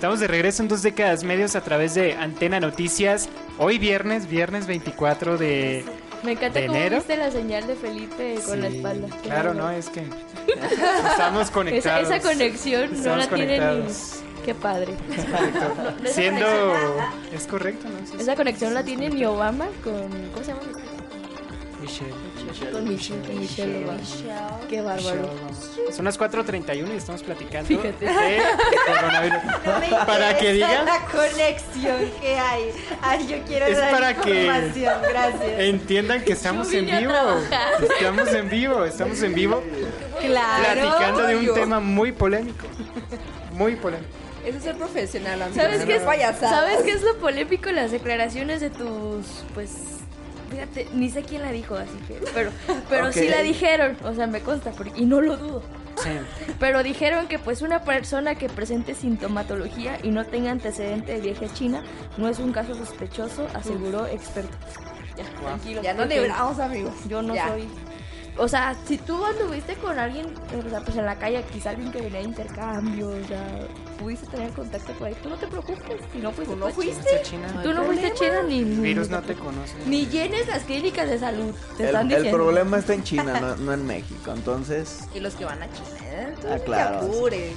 Estamos de regreso en dos décadas medios a través de Antena Noticias. Hoy viernes, viernes 24 de, Me encanta de cómo enero. viste la señal de Felipe con la espalda. Claro, no, es que estamos Esa, conectados. esa conexión no la tiene ni... Qué padre. No, esa Siendo... Es correcto, ¿no? Sí. Esa conexión la tiene ni Obama con... ¿Cómo se llama? Michelle. Con Michelle, con Michelle. Qué bárbaro. Michelle, Son las 4.31 y estamos platicando Fíjate. de coronavirus. Para que digan, la conexión que hay. Ay, yo quiero Es dar para que- información, gracias. entiendan que estamos en vivo. Estamos en vivo, estamos en vivo Claro. platicando de un Yo- tema muy polémico. Muy polémico. Eso es ser profesional, amigo. ¿Sabes qué, es. ¿Sabes qué es lo polémico? Las declaraciones de tus, pues, fíjate, ni sé quién la dijo, así que, pero, pero sí la dijeron, o sea, me consta, porque, y no lo dudo. Sí. Pero dijeron que pues una persona que presente sintomatología y no tenga antecedente de viaje a China no es un caso sospechoso, aseguró experto. Ya, tranquilo. Ya no libramos, amigos. Yo no Ya. soy. O sea, si tú anduviste con alguien, o sea, pues en la calle, quizá alguien que venía de intercambio, o sea, pudiste tener contacto con él, tú no te preocupes, si no fuiste, ¿Tú no fuiste? China. Tú no fuiste a China ni, virus no te conoce. ni llenes las clínicas de salud, te están El, problema está en China, no, no en México. Entonces, Y los que van a China, ¿eh? Ah, claro, te apures.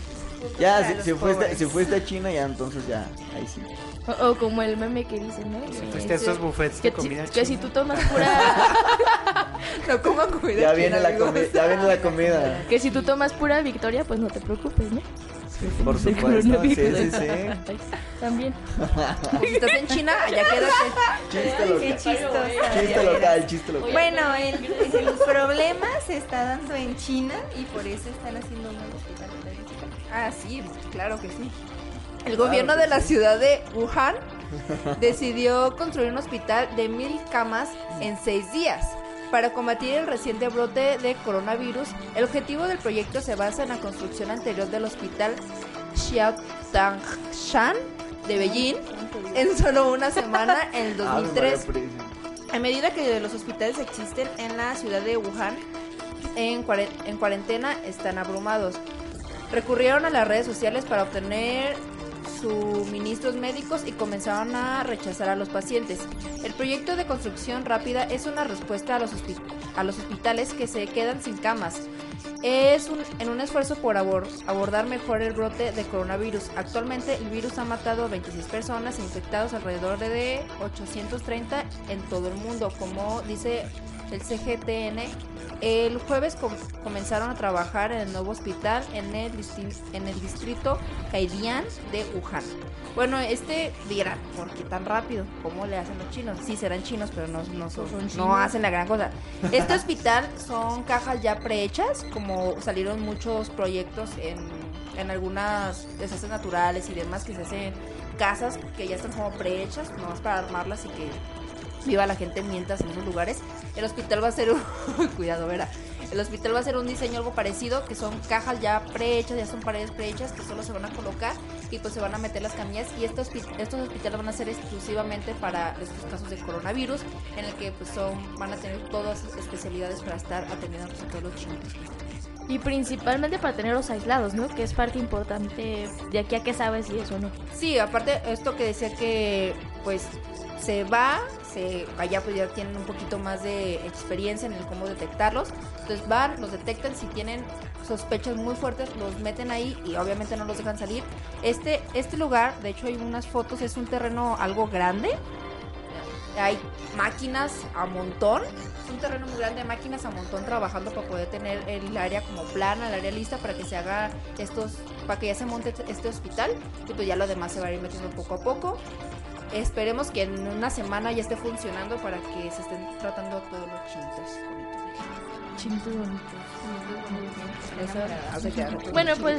ya, si, fuiste, si fuiste a China, ya entonces ya, ahí sí. O, o como el meme que dicen, ¿no? Si fuiste a estos buffets que, de si- comida que si tú tomas pura No coman comida Ya china, viene la comida, ya viene la comida. que si tú tomas pura Victoria, pues no te preocupes, ¿no? Por Del supuesto, sí, sí, sí. También. Si estás en China, allá quédate. Chiste Qué local, chistosa. chiste local, chiste local. Bueno, el, el problema se está dando en China y por eso están haciendo un nuevo hospital. Ah, sí, claro que sí. El gobierno de la ciudad de Wuhan decidió construir un hospital de mil camas en seis días. Para combatir el reciente brote de coronavirus, el objetivo del proyecto se basa en la construcción anterior del hospital Xiaotangshan de Beijing en solo una semana en el Ah, me 2003. María Purísima. A medida que los hospitales existen en la ciudad de Wuhan, en cuarentena están abrumados. Recurrieron a las redes sociales para obtener suministros médicos y comenzaron a rechazar a los pacientes. El proyecto de construcción rápida es una respuesta a los, hospi- a los hospitales que se quedan sin camas. Es un- en un esfuerzo por abor- abordar mejor el brote de coronavirus. Actualmente el virus ha matado a 26 personas e infectados alrededor de 830 en todo el mundo, como dice el CGTN. El jueves com- comenzaron a trabajar en el nuevo hospital en el, en el distrito Kaidian de Wuhan. Bueno, este dirán, ¿por qué tan rápido? ¿Cómo le hacen los chinos? Sí, serán chinos, pero no, no, son- Son no hacen la gran cosa. Este hospital son cajas ya prehechas, como salieron muchos proyectos en, en algunas desastres naturales y demás que se hacen casas que ya están como prehechas, nomás para armarlas y que viva la gente mientras en esos lugares. El hospital va a ser un... Cuidado, verá. El hospital va a ser un diseño algo parecido, que son cajas ya prehechas, ya son paredes prehechas, que solo se van a colocar y pues se van a meter las camillas. Y estos, estos hospitales van a ser exclusivamente para estos casos de coronavirus, en el que pues son, van a tener todas las especialidades para estar atendiendo a todos los chinos. Y principalmente para tenerlos aislados, ¿no? Que es parte importante de aquí a que sabes si eso o no. Sí, aparte esto que decía que pues se va, se, allá pues ya tienen un poquito más de experiencia en el cómo detectarlos. Entonces van, los detectan, si tienen sospechas muy fuertes, los meten ahí y obviamente no los dejan salir. Este, este lugar, de hecho hay unas fotos, es un terreno algo grande. Hay máquinas a montón. Es un terreno muy grande, máquinas a montón trabajando para poder tener el área como plana, el área lista para que se haga estos, para que ya se monte este hospital. Y pues ya lo demás se va a ir metiendo poco a poco. Esperemos que en una semana ya esté funcionando para que se estén tratando todos los chintos Chintos bonitos. Bueno, pues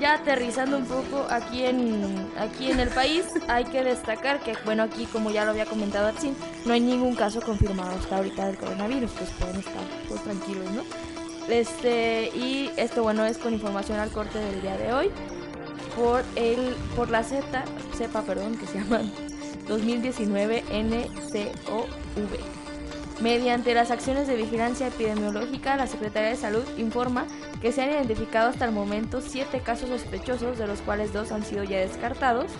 ya aterrizando un poco aquí en aquí en el país, hay que destacar que, bueno, aquí como ya lo había comentado Atsin, no hay ningún caso confirmado hasta ahorita del coronavirus, pues pueden estar pues, tranquilos, ¿no? Este, y esto, bueno, es con información al corte del día de hoy por el por la Z, cepa, perdón, que se llama 2019 NCOV. Mediante las acciones de vigilancia epidemiológica, la Secretaría de Salud informa que se han identificado hasta el momento siete casos sospechosos, de los cuales dos han sido ya descartados.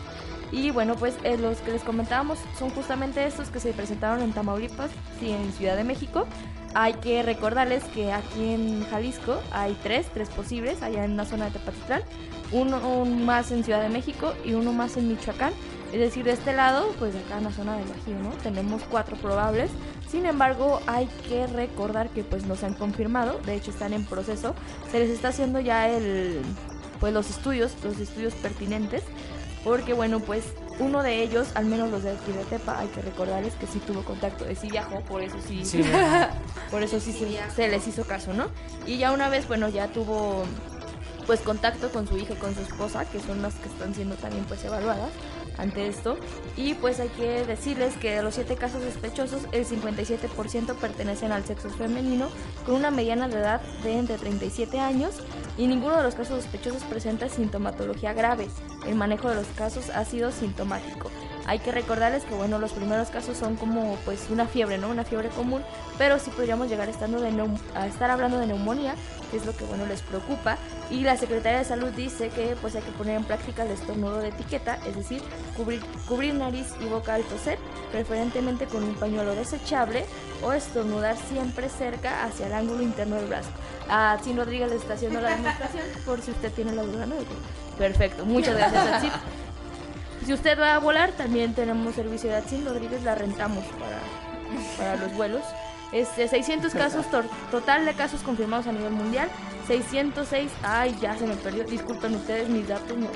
Y bueno, pues eh, los que les comentábamos son justamente estos que se presentaron en Tamaulipas y en Ciudad de México. Hay que recordarles que aquí en Jalisco hay tres, tres posibles, allá en la zona de Tepatitlán, uno más en Ciudad de México y uno más en Michoacán. Es decir, de este lado, pues acá en la zona del Bajío, ¿no? Tenemos cuatro probables. Sin embargo, hay que recordar que pues no se han confirmado, de hecho están en proceso. Se les está haciendo ya el pues los estudios, los estudios pertinentes, porque bueno, pues uno de ellos, al menos los de aquí de Tepa, hay que recordarles que sí tuvo contacto, de sí viajó, por eso sí, Sí. por eso sí, se, se les hizo caso, ¿no? Y ya una vez, bueno, ya tuvo pues contacto con su hija y con su esposa, que son las que están siendo también pues evaluadas ante esto. Y pues hay que decirles que de los siete casos sospechosos, el 57% pertenecen al sexo femenino, con una mediana de edad de entre 37 años, y ninguno de los casos sospechosos presenta sintomatología grave. El manejo de los casos ha sido sintomático. Hay que recordarles que bueno, los primeros casos son como pues una fiebre, ¿no? Una fiebre común, pero sí podríamos llegar estando de a estar hablando de neumonía, que es lo que bueno les preocupa. Y la Secretaría de Salud dice que pues hay que poner en práctica el estornudo de etiqueta, es decir, cubrir, cubrir nariz y boca al toser, preferentemente con un pañuelo desechable o estornudar siempre cerca hacia el ángulo interno del brazo. A Sin Rodríguez le está haciendo la demostración por si usted tiene la duda, ¿no? Perfecto, muchas gracias. Si usted va a volar, también tenemos servicio de Atsin Rodríguez, la rentamos para, para los vuelos. Este, 600 casos, total de casos confirmados a nivel mundial. 606, ay, ya se me perdió, disculpen ustedes mis datos, no.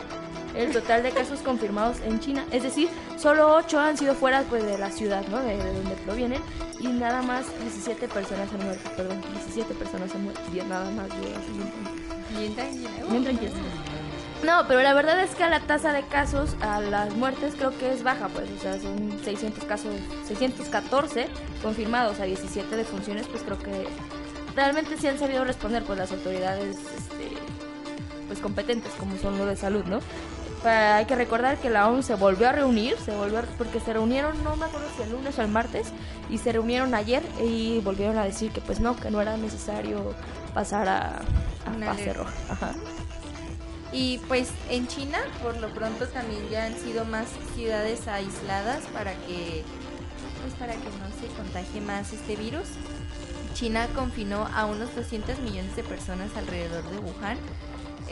El total de casos confirmados en China, es decir, solo 8 han sido fuera pues, de la ciudad, ¿no? De, de donde provienen, y nada más 17 personas han muerto, perdón, 17 personas han muerto, y nada más, yo así bien- Bien tranquila. Bien tranquila. No, pero la verdad es que la tasa de casos a las muertes creo que es baja, pues, o sea, son 600 casos, 614 confirmados a 17 defunciones, pues creo que realmente sí han sabido responder pues las autoridades este, pues competentes como son lo de salud, ¿no? Hay que recordar que la ONU se volvió a reunir, se volvió a- porque se reunieron, no me acuerdo si el lunes o el martes, y se reunieron ayer y volvieron a decir que pues no, que no era necesario pasar a, a fase roja. Ajá. Y pues en China, por lo pronto también ya han sido más ciudades aisladas para que pues para que no se contagie más este virus. China confinó a unos 200 millones de personas alrededor de Wuhan.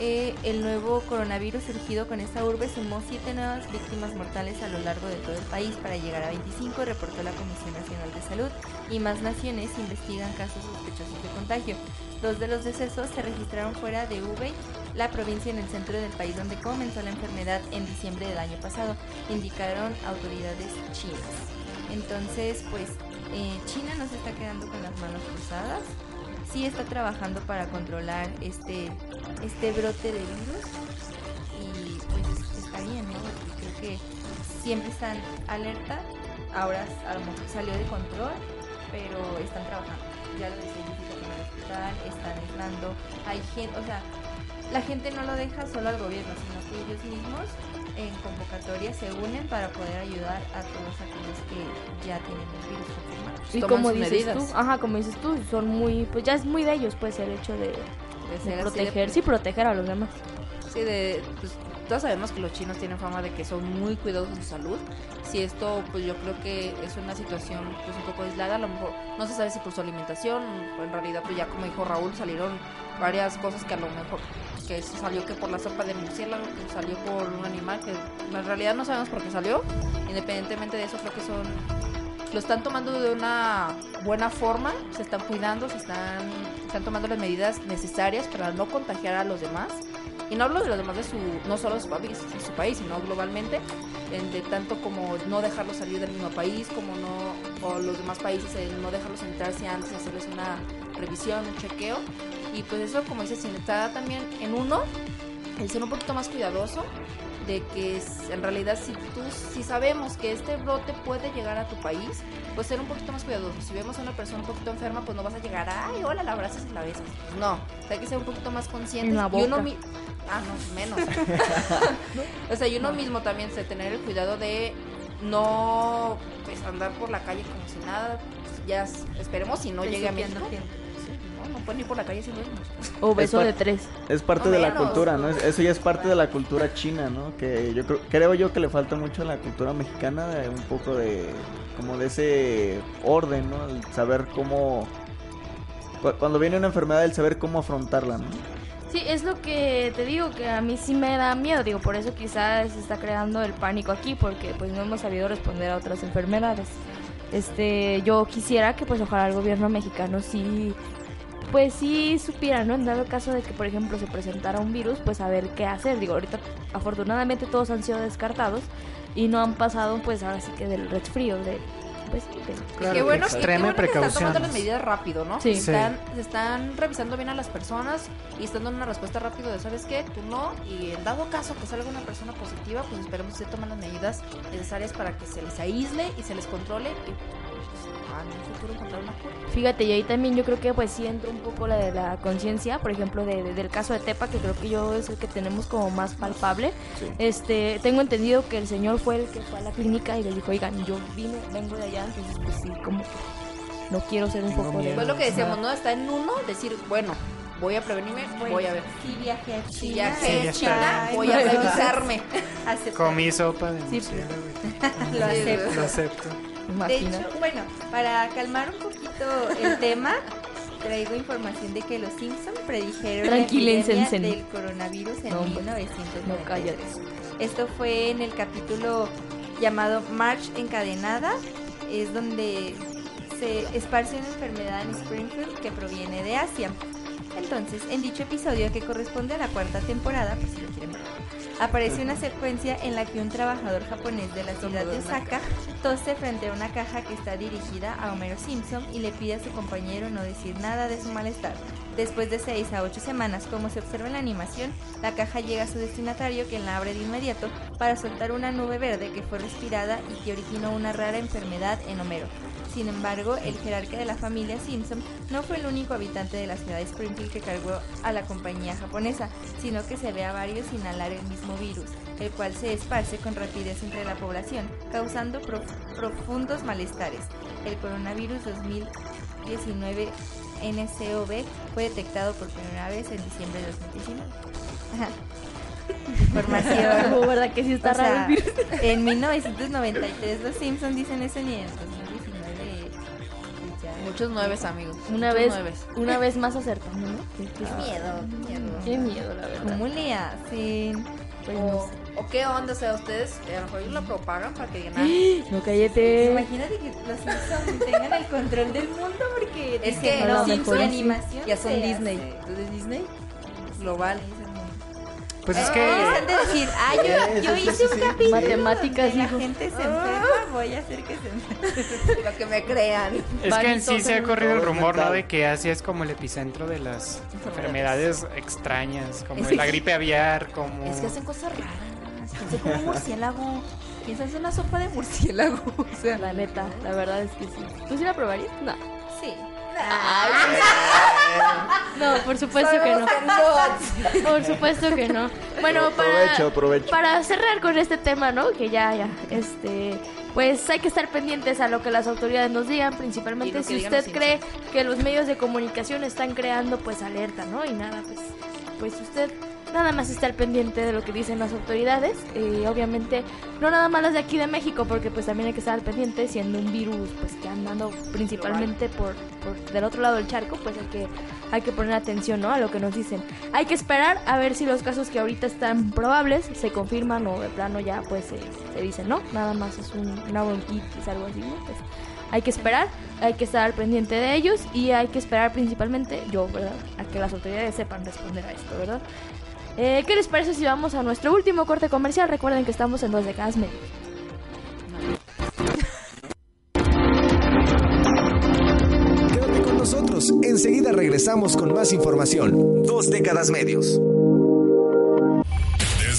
Eh, el nuevo coronavirus surgido con esta urbe sumó siete nuevas víctimas mortales a lo largo de todo el país para llegar a 25, reportó la Comisión Nacional de Salud, y más naciones investigan casos sospechosos de contagio. Dos de los decesos se registraron fuera de Hubei, la provincia en el centro del país donde comenzó la enfermedad en diciembre del año pasado, indicaron autoridades chinas. Entonces, pues eh, China no se está quedando con las manos cruzadas, sí está trabajando para controlar este, este brote de virus y pues está bien, ¿no? Porque creo que siempre están alerta ahora a lo mejor salió de control, pero están trabajando. Ya lo decía en el hospital, están aislando. Hay gente, o sea, la gente no lo deja solo al gobierno, sino que ellos mismos en convocatoria se unen para poder ayudar a todos aquellos que ya tienen el virus confirmado. Y Toman como dices medidas. tú, ajá, como dices tú, son muy, pues ya es muy de ellos, pues el hecho de, De de así de- proteger, sí, proteger a los demás. Sí, de, pues, todos sabemos que los chinos tienen fama de que son muy cuidadosos de su salud. Si esto, pues yo creo que es una situación pues un poco aislada, a lo mejor no se sabe si por su alimentación, o en realidad pues ya como dijo Raúl salieron varias cosas que a lo mejor que salió que por la sopa de murciélago, que salió por un animal que en realidad no sabemos por qué salió. Independientemente de eso creo que son lo están tomando de una buena forma, se están cuidando, se están, están tomando las medidas necesarias para no contagiar a los demás. Y no hablo de los demás de su, no solo de su país, de su país, sino globalmente, en de tanto como no dejarlos salir del mismo país, como no, o los demás países, no dejarlos entrarse antes de hacerles una revisión, un chequeo. Y pues eso, como dices, está también en uno, el ser un poquito más cuidadoso, de que en realidad si tú si sabemos que este brote puede llegar a tu país, pues ser un poquito más cuidadoso. Si vemos a una persona un poquito enferma, pues no vas a llegar, ay, hola, la abrazas y la besas. No, o sea, hay que ser un poquito más conscientes. En la Y uno mi- ah, no, menos. o sea, y uno mismo también se tener el cuidado de no pues andar por la calle como si nada. Pues, ya esperemos si no llegue a México. Sí, no, pueden ir por la calle sin vernos. O beso de tres. Es parte O de la cultura, ¿no? ¿no? Es- Eso ya es parte de la cultura china, ¿no? Que yo creo, creo yo que le falta mucho a la cultura mexicana de un poco de como de ese orden, ¿no? El saber cómo cu- cuando viene una enfermedad el saber cómo afrontarla, ¿no? Sí, es lo que te digo, que a mí sí me da miedo, digo, por eso quizás se está creando el pánico aquí, porque pues no hemos sabido responder a otras enfermedades. Este, yo quisiera que pues ojalá el gobierno mexicano sí, pues sí supiera, ¿no? En dado caso de que, por ejemplo, se presentara un virus, pues saber qué hacer. Digo, ahorita afortunadamente todos han sido descartados y no han pasado pues ahora sí que del resfrío, de... Pues, de- Claro, qué bueno, y qué extrema bueno que están tomando las medidas rápido, ¿no? Sí. Están, se están revisando bien a las personas y están dando una respuesta rápido de, ¿sabes qué? Tú no. Y en dado caso que salga una persona positiva, pues esperemos que se tomen las medidas necesarias para que se les aísle y se les controle y pues, en un futuro encontrar una cura. Fíjate, y ahí también yo creo que pues sí entra un poco la de la conciencia, por ejemplo, de, de- del caso de Tepa, que creo que yo es el que tenemos como más palpable. Este, tengo entendido que el señor fue el que fue a la clínica y le dijo, oigan, yo vine, vengo de allá, entonces pues sí, como que no quiero ser un poco de... miedo. Fue lo que decíamos, ¿no? Está en uno decir, bueno, voy a prevenirme, Bueno, voy a ver. Si viajé a China. Si viajé Sí, a China, voy a revisarme. Comí sopa de Sí, murciélago. Lo acepto. Lo acepto. De hecho, bueno, para calmar un poquito el tema, traigo información de que los Simpson predijeron la epidemia del coronavirus en No, hombre. 1993. No, cállate. Esto fue en el capítulo llamado March Encadenada, es donde se esparce una enfermedad en Springfield que proviene de Asia. Entonces, en dicho episodio que corresponde a la cuarta temporada, por si lo quieren ver, aparece una secuencia en la que un trabajador japonés de la ciudad de Osaka tose frente a una caja que está dirigida a Homero Simpson y le pide a su compañero no decir nada de su malestar. Después de 6 a 8 semanas, como se observa en la animación, la caja llega a su destinatario quien la abre de inmediato para soltar una nube verde que fue respirada y que originó una rara enfermedad en Homero. Sin embargo, el jerarca de la familia Simpson no fue el único habitante de la ciudad de Springfield que cargó a la compañía japonesa, sino que se ve a varios inhalar el mismo virus, el cual se esparce con rapidez entre la población, causando prof- profundos malestares. El coronavirus 2019 NCOV fue detectado por primera vez en diciembre de 2019. Ajá. Información. No, ¿verdad que sí está O sea, raro el virus? En 1993 los Simpsons dicen eso ni en 2019. pues ya. Muchos nueves, amigos. Una muchos vez, nueves. una vez más acertando, ¿no? Qué, qué- Qué miedo, qué miedo. qué miedo, la verdad. ¿Cómo le hacen? Pues no O, sé. o qué onda, o sea, ustedes a lo mejor la propagan para que digan, ah, No, cállate. Imagínate que los Simpsons tengan el control del mundo porque Es que no, lo Simpson mejor sí. animación ya son Disney. hace. Entonces Disney, global. Pues es Ellos que han de decir, ah, yo, yo hice un capítulo Matemáticas, donde la gente se enferma, voy a hacer que se enferme. Para que me crean. Es que en sí se ha corrido el rumor, ¿no? De que Asia es como el epicentro de las enfermedades extrañas, como Es la gripe aviar, como... Es que hacen cosas raras. Pensé como un murciélago. piensas en una sopa de murciélago. O sea, La neta, la verdad es que sí. ¿Tú sí la probarías? No. Sí. No, por supuesto que no. Por supuesto que no. Bueno, para, para cerrar con este tema, ¿no? Que ya, ya, este, pues hay que estar pendientes a lo que las autoridades nos digan, principalmente si usted cree que los medios de comunicación están creando, pues alerta, ¿no? Y nada, pues, pues usted nada más está al pendiente de lo que dicen las autoridades. Eh, obviamente, no nada más las de aquí de México, porque pues también hay que estar pendiente, siendo un virus, pues que andando principalmente por, por del otro lado del charco, pues hay que hay que poner atención, ¿no? A lo que nos dicen. Hay que esperar a ver si los casos que ahorita están probables se confirman o de plano ya pues se, se dicen, ¿no? Nada más es un, una bronquitis, algo así, ¿no? Pues hay que esperar, hay que estar pendiente de ellos y hay que esperar principalmente, yo, ¿verdad? A que las autoridades sepan responder a esto, ¿verdad? Eh, ¿Qué les parece si vamos a nuestro último corte comercial? Recuerden que estamos en dos décadas medio. Quédate con nosotros. Enseguida regresamos con más información. Dos décadas medios.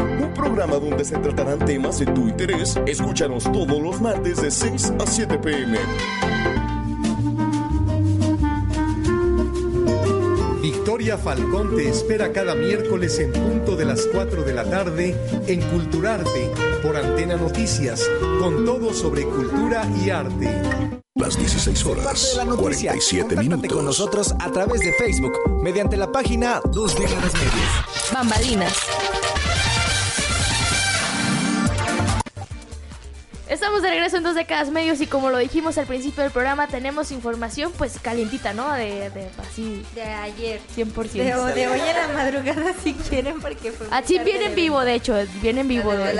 Un programa donde se tratarán temas de tu interés. Escúchanos todos los martes de 6 a 7 pm. Victoria Falcón te espera cada miércoles en punto de las 4 de la tarde en Culturarte por Antena Noticias, con todo sobre cultura y arte. Las 16 Parte horas, la noticia. 47 Contáctate minutos. con nosotros a través de Facebook mediante la página Dos Décadas Medios. Bambalinas. Estamos de regreso en dos décadas medios y como lo dijimos al principio del programa, tenemos información pues calientita, ¿no? De, de así, De ayer. 100%. De, de hoy en la madrugada si quieren porque fue Así viene en vivo, de hecho, viene en vivo. De-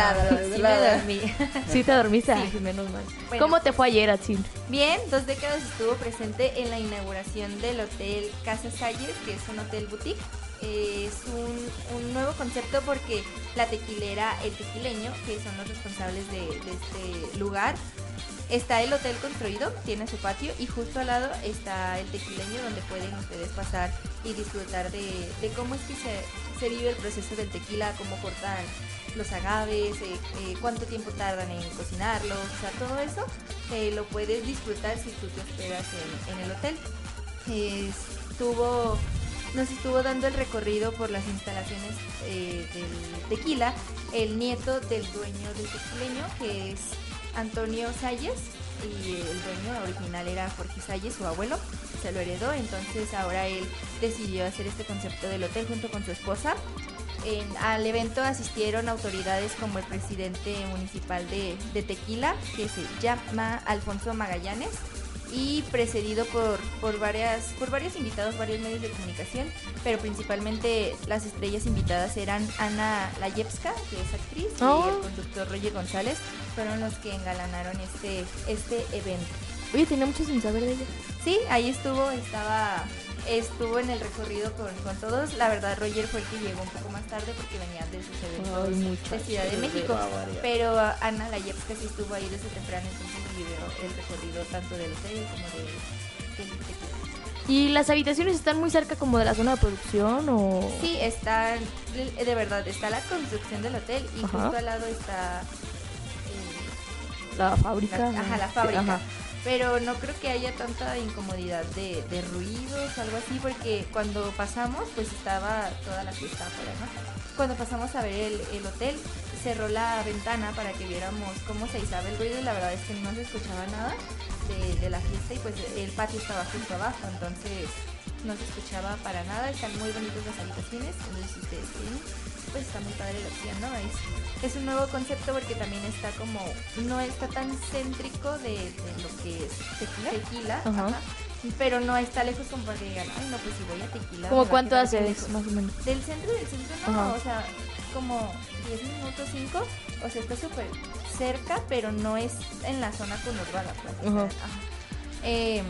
Sí. Sí, te dormiste, Ay, menos mal. Bueno. ¿Cómo te fue ayer, Atsin? Bien, dos décadas estuvo presente en la inauguración del hotel Casa Salles, que es un hotel boutique. Es un, un nuevo concepto porque la tequilera El Tequileño, que son los responsables de, este lugar, está el hotel construido, tiene su patio y justo al lado está el tequileño donde pueden ustedes pasar y disfrutar de, de cómo es que se, se vive el proceso del tequila, cómo cortan los agaves, eh, eh, cuánto tiempo tardan en cocinarlos, o sea, todo eso eh, lo puedes disfrutar si tú te hospedas en, en el hotel. Estuvo, nos estuvo dando el recorrido por las instalaciones eh, del tequila, el nieto del dueño del tequileño, que es Antonio Salles, y el dueño original era Jorge Salles, su abuelo, se lo heredó, entonces ahora él decidió hacer este concepto del hotel junto con su esposa. Al evento asistieron autoridades como el presidente municipal de, de Tequila, que se llama Alfonso Magallanes, y precedido por, por, varias, por varios invitados, varios medios de comunicación, pero principalmente las estrellas invitadas eran Ana Layevska, que es actriz, Oh. y el conductor Roger González, fueron los que engalanaron este, este evento. Oye, tenía mucho sin saber de ella. Sí, ahí estuvo, estaba, estuvo en el recorrido con, con todos. La verdad, Roger fue el que llegó un poco más tarde porque venía de sus eventos Ay, de Ciudad de México. barbaridad. Pero ah, Ana Layevska sí estuvo ahí desde temprano, entonces vivió el recorrido tanto del hotel como de, del tequila. ¿Y las habitaciones están muy cerca como de la zona de producción o...? Sí, está, de verdad, está la construcción del hotel y Ajá. justo al lado está eh, La fábrica. la- ajá, la Sí, fábrica. ajá. Pero no creo que haya tanta incomodidad de, de ruidos, algo así, porque cuando pasamos, pues estaba toda la fiesta afuera, ¿no? Cuando pasamos a ver el, el hotel, cerró la ventana para que viéramos cómo se izaba el ruido y la verdad es que no se escuchaba nada de, la fiesta y pues el patio estaba justo abajo, entonces no se escuchaba para nada, están muy bonitas las habitaciones, entonces ustedes quieren, pues está muy padre la opción, ¿no? Es, es un nuevo concepto porque también está como, no está tan céntrico de, de lo que es Tequila. tequila Ajá. ajá, pero no está lejos como para que digan, ay no, pues si voy a tequila. ¿Cómo cuánto quedar hace lejos". más o menos? Del centro del centro no, Ajá. o sea, como 10 minutos, 5, o sea, está súper cerca, pero no es en la zona conurbada. Pues, sea, Ajá. ajá. Eh,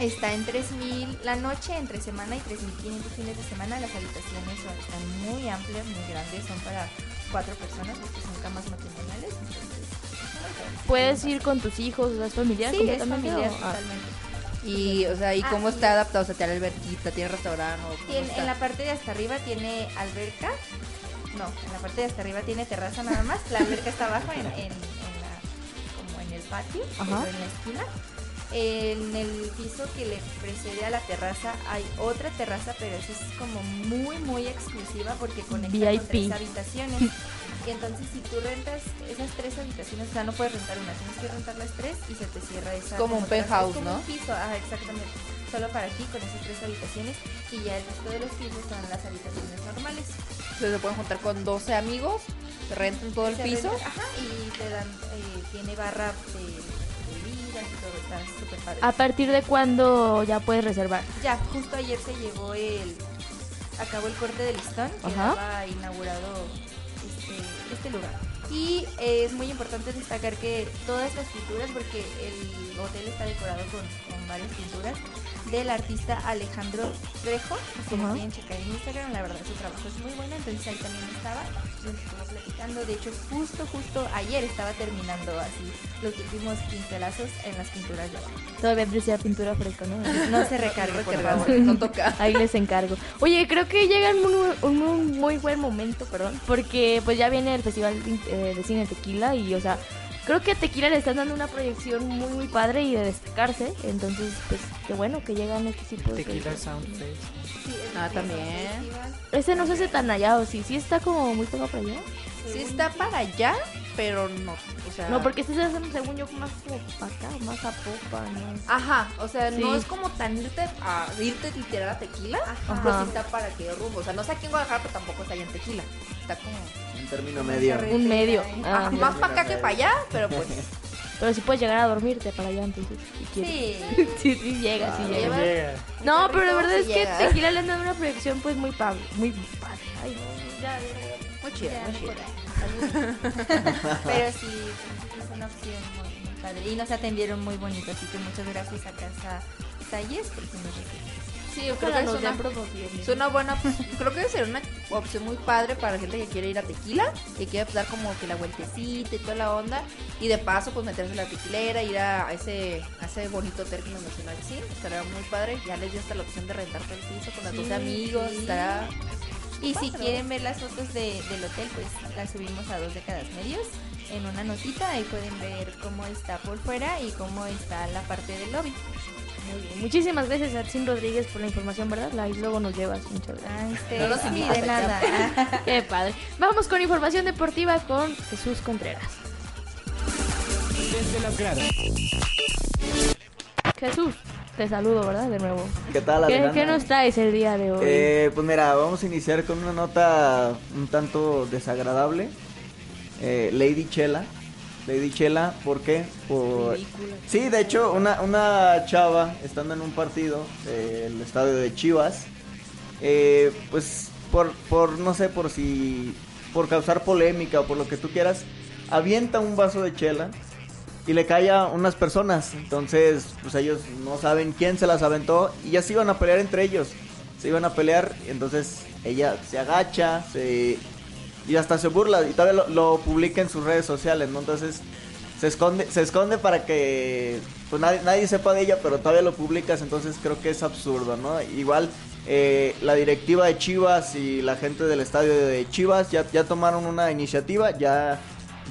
está en 3.000 la noche, entre semana y 3.500 fines de semana. Las habitaciones son, están muy amplias, muy grandes, son para cuatro personas, porque son camas matrimoniales. Entonces, Puedes ir con tus hijos, o sea, es familiar Sí, es familiar ah. totalmente. Y, o sea, ¿y Ah, cómo está adaptado? O sea, ¿tiene alberquita, tiene restaurante Tiene- en la parte de hasta arriba tiene alberca. No, en la parte de hasta arriba tiene terraza nada más. La alberca está abajo en, en- en la, como en el patio, en la esquina. En el piso que le precede a la terraza hay otra terraza, pero esa es como muy, muy exclusiva porque conecta con VIP. tres habitaciones. Y entonces si tú rentas esas tres habitaciones, o sea, no puedes rentar una, tienes que rentar las tres y se te cierra esa. Como un penthouse, ¿no? un piso, ajá, exactamente. Solo para ti con esas tres habitaciones y ya el resto de los pisos son las habitaciones normales. Entonces se pueden juntar con 12 amigos, rentan todo el piso. renta- ajá, y te dan, eh, tiene barra de y todo, está súper padre. ¿A partir de cuándo ya puedes reservar? Ya, justo ayer se llevó el. Acabó el corte de listón que Ajá. inaugurado este, este lugar. Y eh, es muy importante destacar que todas las pinturas, porque el hotel está decorado con, con varias pinturas, del artista Alejandro Trejo. Si lo quieren checar en Instagram, la verdad su trabajo es muy bueno, entonces ahí también estaba. Platicando. De hecho, justo, justo ayer estaba terminando así los últimos pincelazos en las pinturas de abajo. Todavía decía pintura fresca, ¿no? No se recargue, por favor. no toca. Ahí les encargo. Oye, creo que llega un, un- un muy buen momento, perdón, porque pues ya viene el Festival eh, de Cine Tequila y, o sea, creo que a Tequila le están dando una proyección muy, muy padre y de destacarse. Entonces, pues, qué bueno que llegan este tipo de Tequila proyecciones. Sound Fest. Sí, Ah, también. Ese no se hace tan allá, ¿o sí? Sí está como muy pegado para allá. Sí está para allá, pero no. O sea, No, porque este se hace, según yo, más como para acá, más a popa, ¿no? Ajá, o sea, no es como tan irte a irte literal a tequila, Ajá. pero sí está para que rumbo. O sea, no sé aquí en Guadalajara, pero tampoco está allá en tequila. Está como En término medio. Un medio. Ajá, Ah, más para acá que para allá, pero pues. pero sí puedes llegar a dormirte para allá, entonces, si quieres. Sí. Sí, sí llega, sí Ah, llega. Llega. No, pero la verdad sí es que llega. Tequila le han dado una proyección pues muy padre, muy padre. Ay, no, ya, ya, ya. Muy chido, Ya, muy no chido. puedo. Pero sí, es una opción muy, muy padre. Y nos atendieron muy bonito, así que muchas gracias a Casa Salles porque nos recibieron. Sí, yo creo que es una, es una buena creo que sería una opción muy padre para la gente que quiere ir a tequila, que quiere dar como que la vueltecita y toda la onda, y de paso pues meterse en la tequilera, ir a, ese, a ese bonito hotel que nos mencionó sí, estaría muy padre, ya les dio hasta la opción de rentarte el piso con los Sí, dos amigos, estará Y si quieren ver las fotos de- del hotel, pues las subimos a dos décadas medios en una notita. Ahí pueden ver cómo está por fuera y cómo está la parte del lobby. Muy bien. Muchísimas gracias a Tim Rodríguez por la información, ¿verdad? La, y luego nos llevas. Muchas gracias. Este, No los nada. Qué padre. Vamos con información deportiva con Jesús Contreras. Desde las gradas. Jesús, te saludo, ¿verdad? De nuevo. ¿Qué tal, ¿Qué, qué nos traes el día de hoy? Eh, pues mira, vamos a iniciar con una nota un tanto desagradable. Eh, Lady Chela. Lady Chela, ¿por qué? Por... Sí, de hecho, una, una chava, estando en un partido del estadio de Chivas, eh, pues por, por, no sé, por si, por causar polémica o por lo que tú quieras, avienta un vaso de chela y le cae a unas personas. Entonces, pues ellos no saben quién se las aventó y ya se iban a pelear entre ellos. Se iban a pelear, entonces ella se agacha, se y hasta se burla y todavía lo, lo publica en sus redes sociales, ¿no? Entonces se esconde, se esconde para que pues nadie, nadie sepa de ella, pero todavía lo publicas, entonces creo que es absurdo, ¿no? Igual eh, la directiva de Chivas y la gente del estadio de Chivas ya, ya tomaron una iniciativa, ya,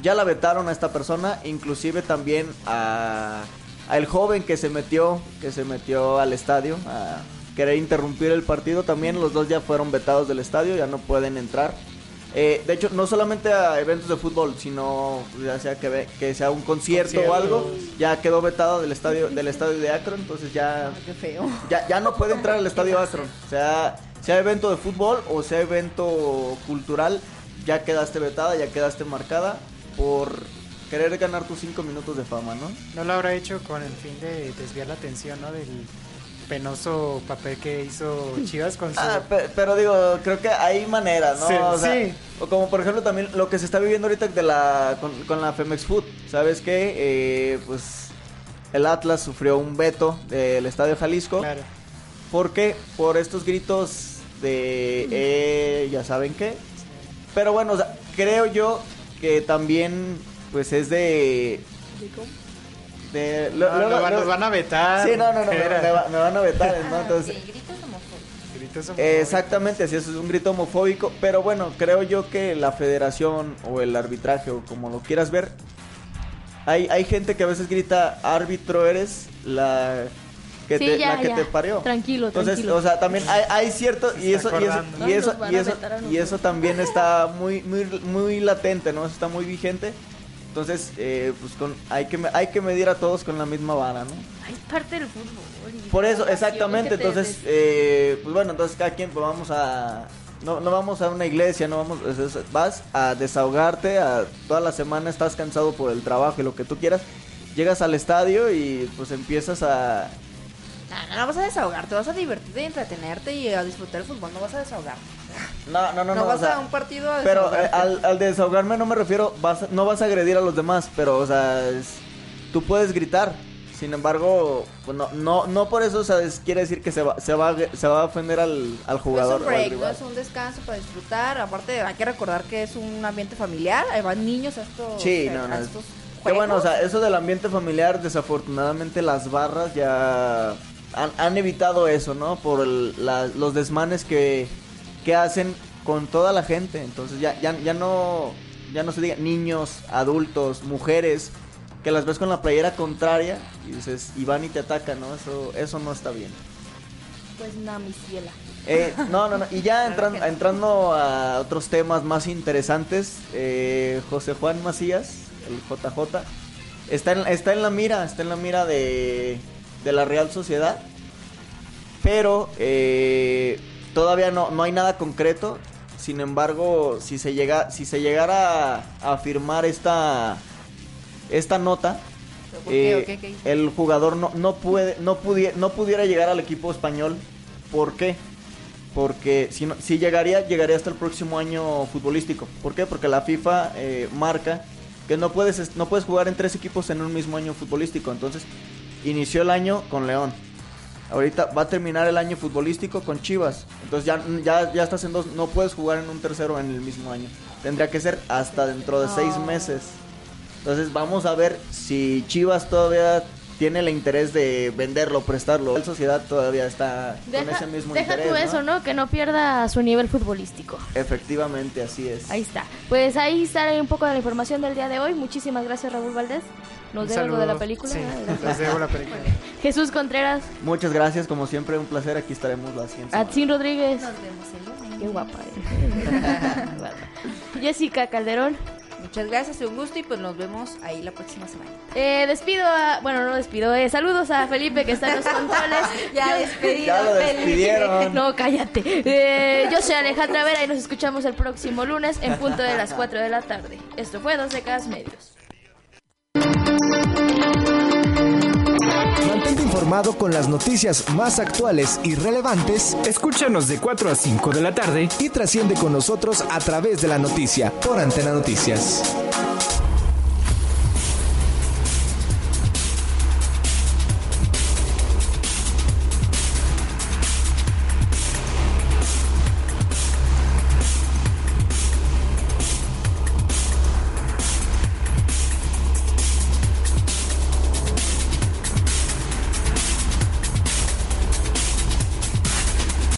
ya la vetaron a esta persona, inclusive también a, a el joven que se metió, que se metió al estadio a querer interrumpir el partido, también los dos ya fueron vetados del estadio, ya no pueden entrar. Eh, de hecho, no solamente a eventos de fútbol, sino ya sea que, ve- que sea un concierto o algo, ya quedó vetado del estadio del estadio de Akron, entonces ya Qué feo. ya, ya no puede entrar al estadio Akron. Sea, sea evento de fútbol o sea evento cultural, ya quedaste vetada, ya quedaste marcada por querer ganar tus cinco minutos de fama, ¿no? No lo habrá hecho con el fin de desviar la atención, ¿no? Del penoso papel que hizo Chivas con su... Ah, pe- pero digo, creo que hay maneras, ¿no? Sí, o, sea, sí. o como por ejemplo también lo que se está viviendo ahorita de la, con, con la Femex Food. ¿Sabes qué? Eh, pues el Atlas sufrió un veto del Estadio Jalisco. Claro. ¿Por qué? Por estos gritos de, eh, ya saben qué. Pero bueno, o sea, creo yo que también, pues es de... de No, lo van- nos van a vetar. Sí, no, no, no, me, Era. me va- me van a vetar, ¿no? Entonces, gritos homofóbicos. Gritos Exactamente, así es, es un grito homofóbico, pero bueno, creo yo que la federación o el arbitraje o como lo quieras ver, hay, hay gente que a veces grita, árbitro eres la que, Sí, te, ya, la que ya. te parió. Tranquilo, Entonces, tranquilo. o sea, también hay, hay cierto, y eso, y eso, y eso, y eso, y eso también está muy, muy, muy latente, ¿no? Eso está muy vigente. Entonces, eh, pues con, hay que hay que medir a todos con la misma vara, ¿no? Es parte del fútbol. Por eso, exactamente. Entonces, eh, pues bueno, entonces cada quien pues vamos a... No, no vamos a una iglesia, no vamos... es- es- vas a desahogarte, a, toda la semana estás cansado por el trabajo y lo que tú quieras. Llegas al estadio y pues empiezas a... No, no, no vas a desahogarte, vas a divertirte y entretenerte y a disfrutar el fútbol, no vas a desahogarte. No, no, no, No, no. o vas sea, a un partido a Pero eh, al, al desahogarme no me refiero, vas, a- no vas a agredir a los demás, pero, o sea, es- tú puedes gritar. Sin embargo, pues no, no, no por eso o sea, quiere decir que se va, se va, a- se va a ofender al, al No jugador. es un o al break, no es un descanso para disfrutar. Aparte, hay que recordar que es un ambiente familiar. Ahí van niños a estos, Sí, a no, no. estos Qué bueno, o sea, eso del ambiente familiar, desafortunadamente las barras ya han, han evitado eso, ¿no? Por el- la- los desmanes que, que hacen con toda la gente. Entonces ya, ya, ya no ya no se diga niños, adultos, mujeres, que las ves con la playera contraria y dices, y van y te atacan, ¿no? Eso, eso no está bien. Pues nada, mi ciela. Eh, no, no, no. Y ya entran- entrando a otros temas más interesantes, eh, José Juan Macías, el JJ, está en, está en la mira, está en la mira de, de la Real Sociedad, pero eh, todavía no, no hay nada concreto. Sin embargo, si se llega, si se llegara a, a firmar esta, esta nota, eh, el jugador no, no puede, no pudiera, no pudiera llegar al equipo español. ¿Por qué? Porque si, no, si llegaría, llegaría hasta el próximo año futbolístico. ¿Por qué? Porque la FIFA eh, marca que no puedes, no puedes jugar en tres equipos en un mismo año futbolístico. Entonces, inició el año con León. Ahorita va a terminar el año futbolístico con Chivas. Entonces ya, ya, ya estás en dos, no puedes jugar en un tercero en el mismo año. Tendría que ser hasta dentro de seis No. meses. Entonces vamos a ver si Chivas todavía tiene el interés de venderlo, prestarlo. La sociedad todavía está con Deja, ese mismo deja interés. tú ¿no? eso, ¿no? Que no pierda su nivel futbolístico. Efectivamente, así es. Ahí está. Pues ahí está un poco de la información del día de hoy. Muchísimas gracias, Raúl Valdés. Nos Un debe algo de la película. Sí, les debo la película. Jesús Contreras, Muchas gracias, como siempre, un placer. Aquí estaremos la siguiente. Atsin Rodríguez. Nos vemos el lunes. Qué guapa eres. Jessica Calderón. Muchas gracias, un gusto y pues nos vemos ahí la próxima semana. Eh, despido a. Bueno, no despido. eh, saludos a Felipe que está en los controles. Ya Yo- despedido, Ya lo despidieron. No, cállate. Eh, yo soy Alejandra Vera y nos escuchamos el próximo lunes en punto de las 4 de la tarde. Esto fue Dos Décadas Medios. Mantente informado con las noticias más actuales y relevantes Escúchanos de 4 a 5 de la tarde y trasciende con nosotros a través de la noticia por Antena Noticias.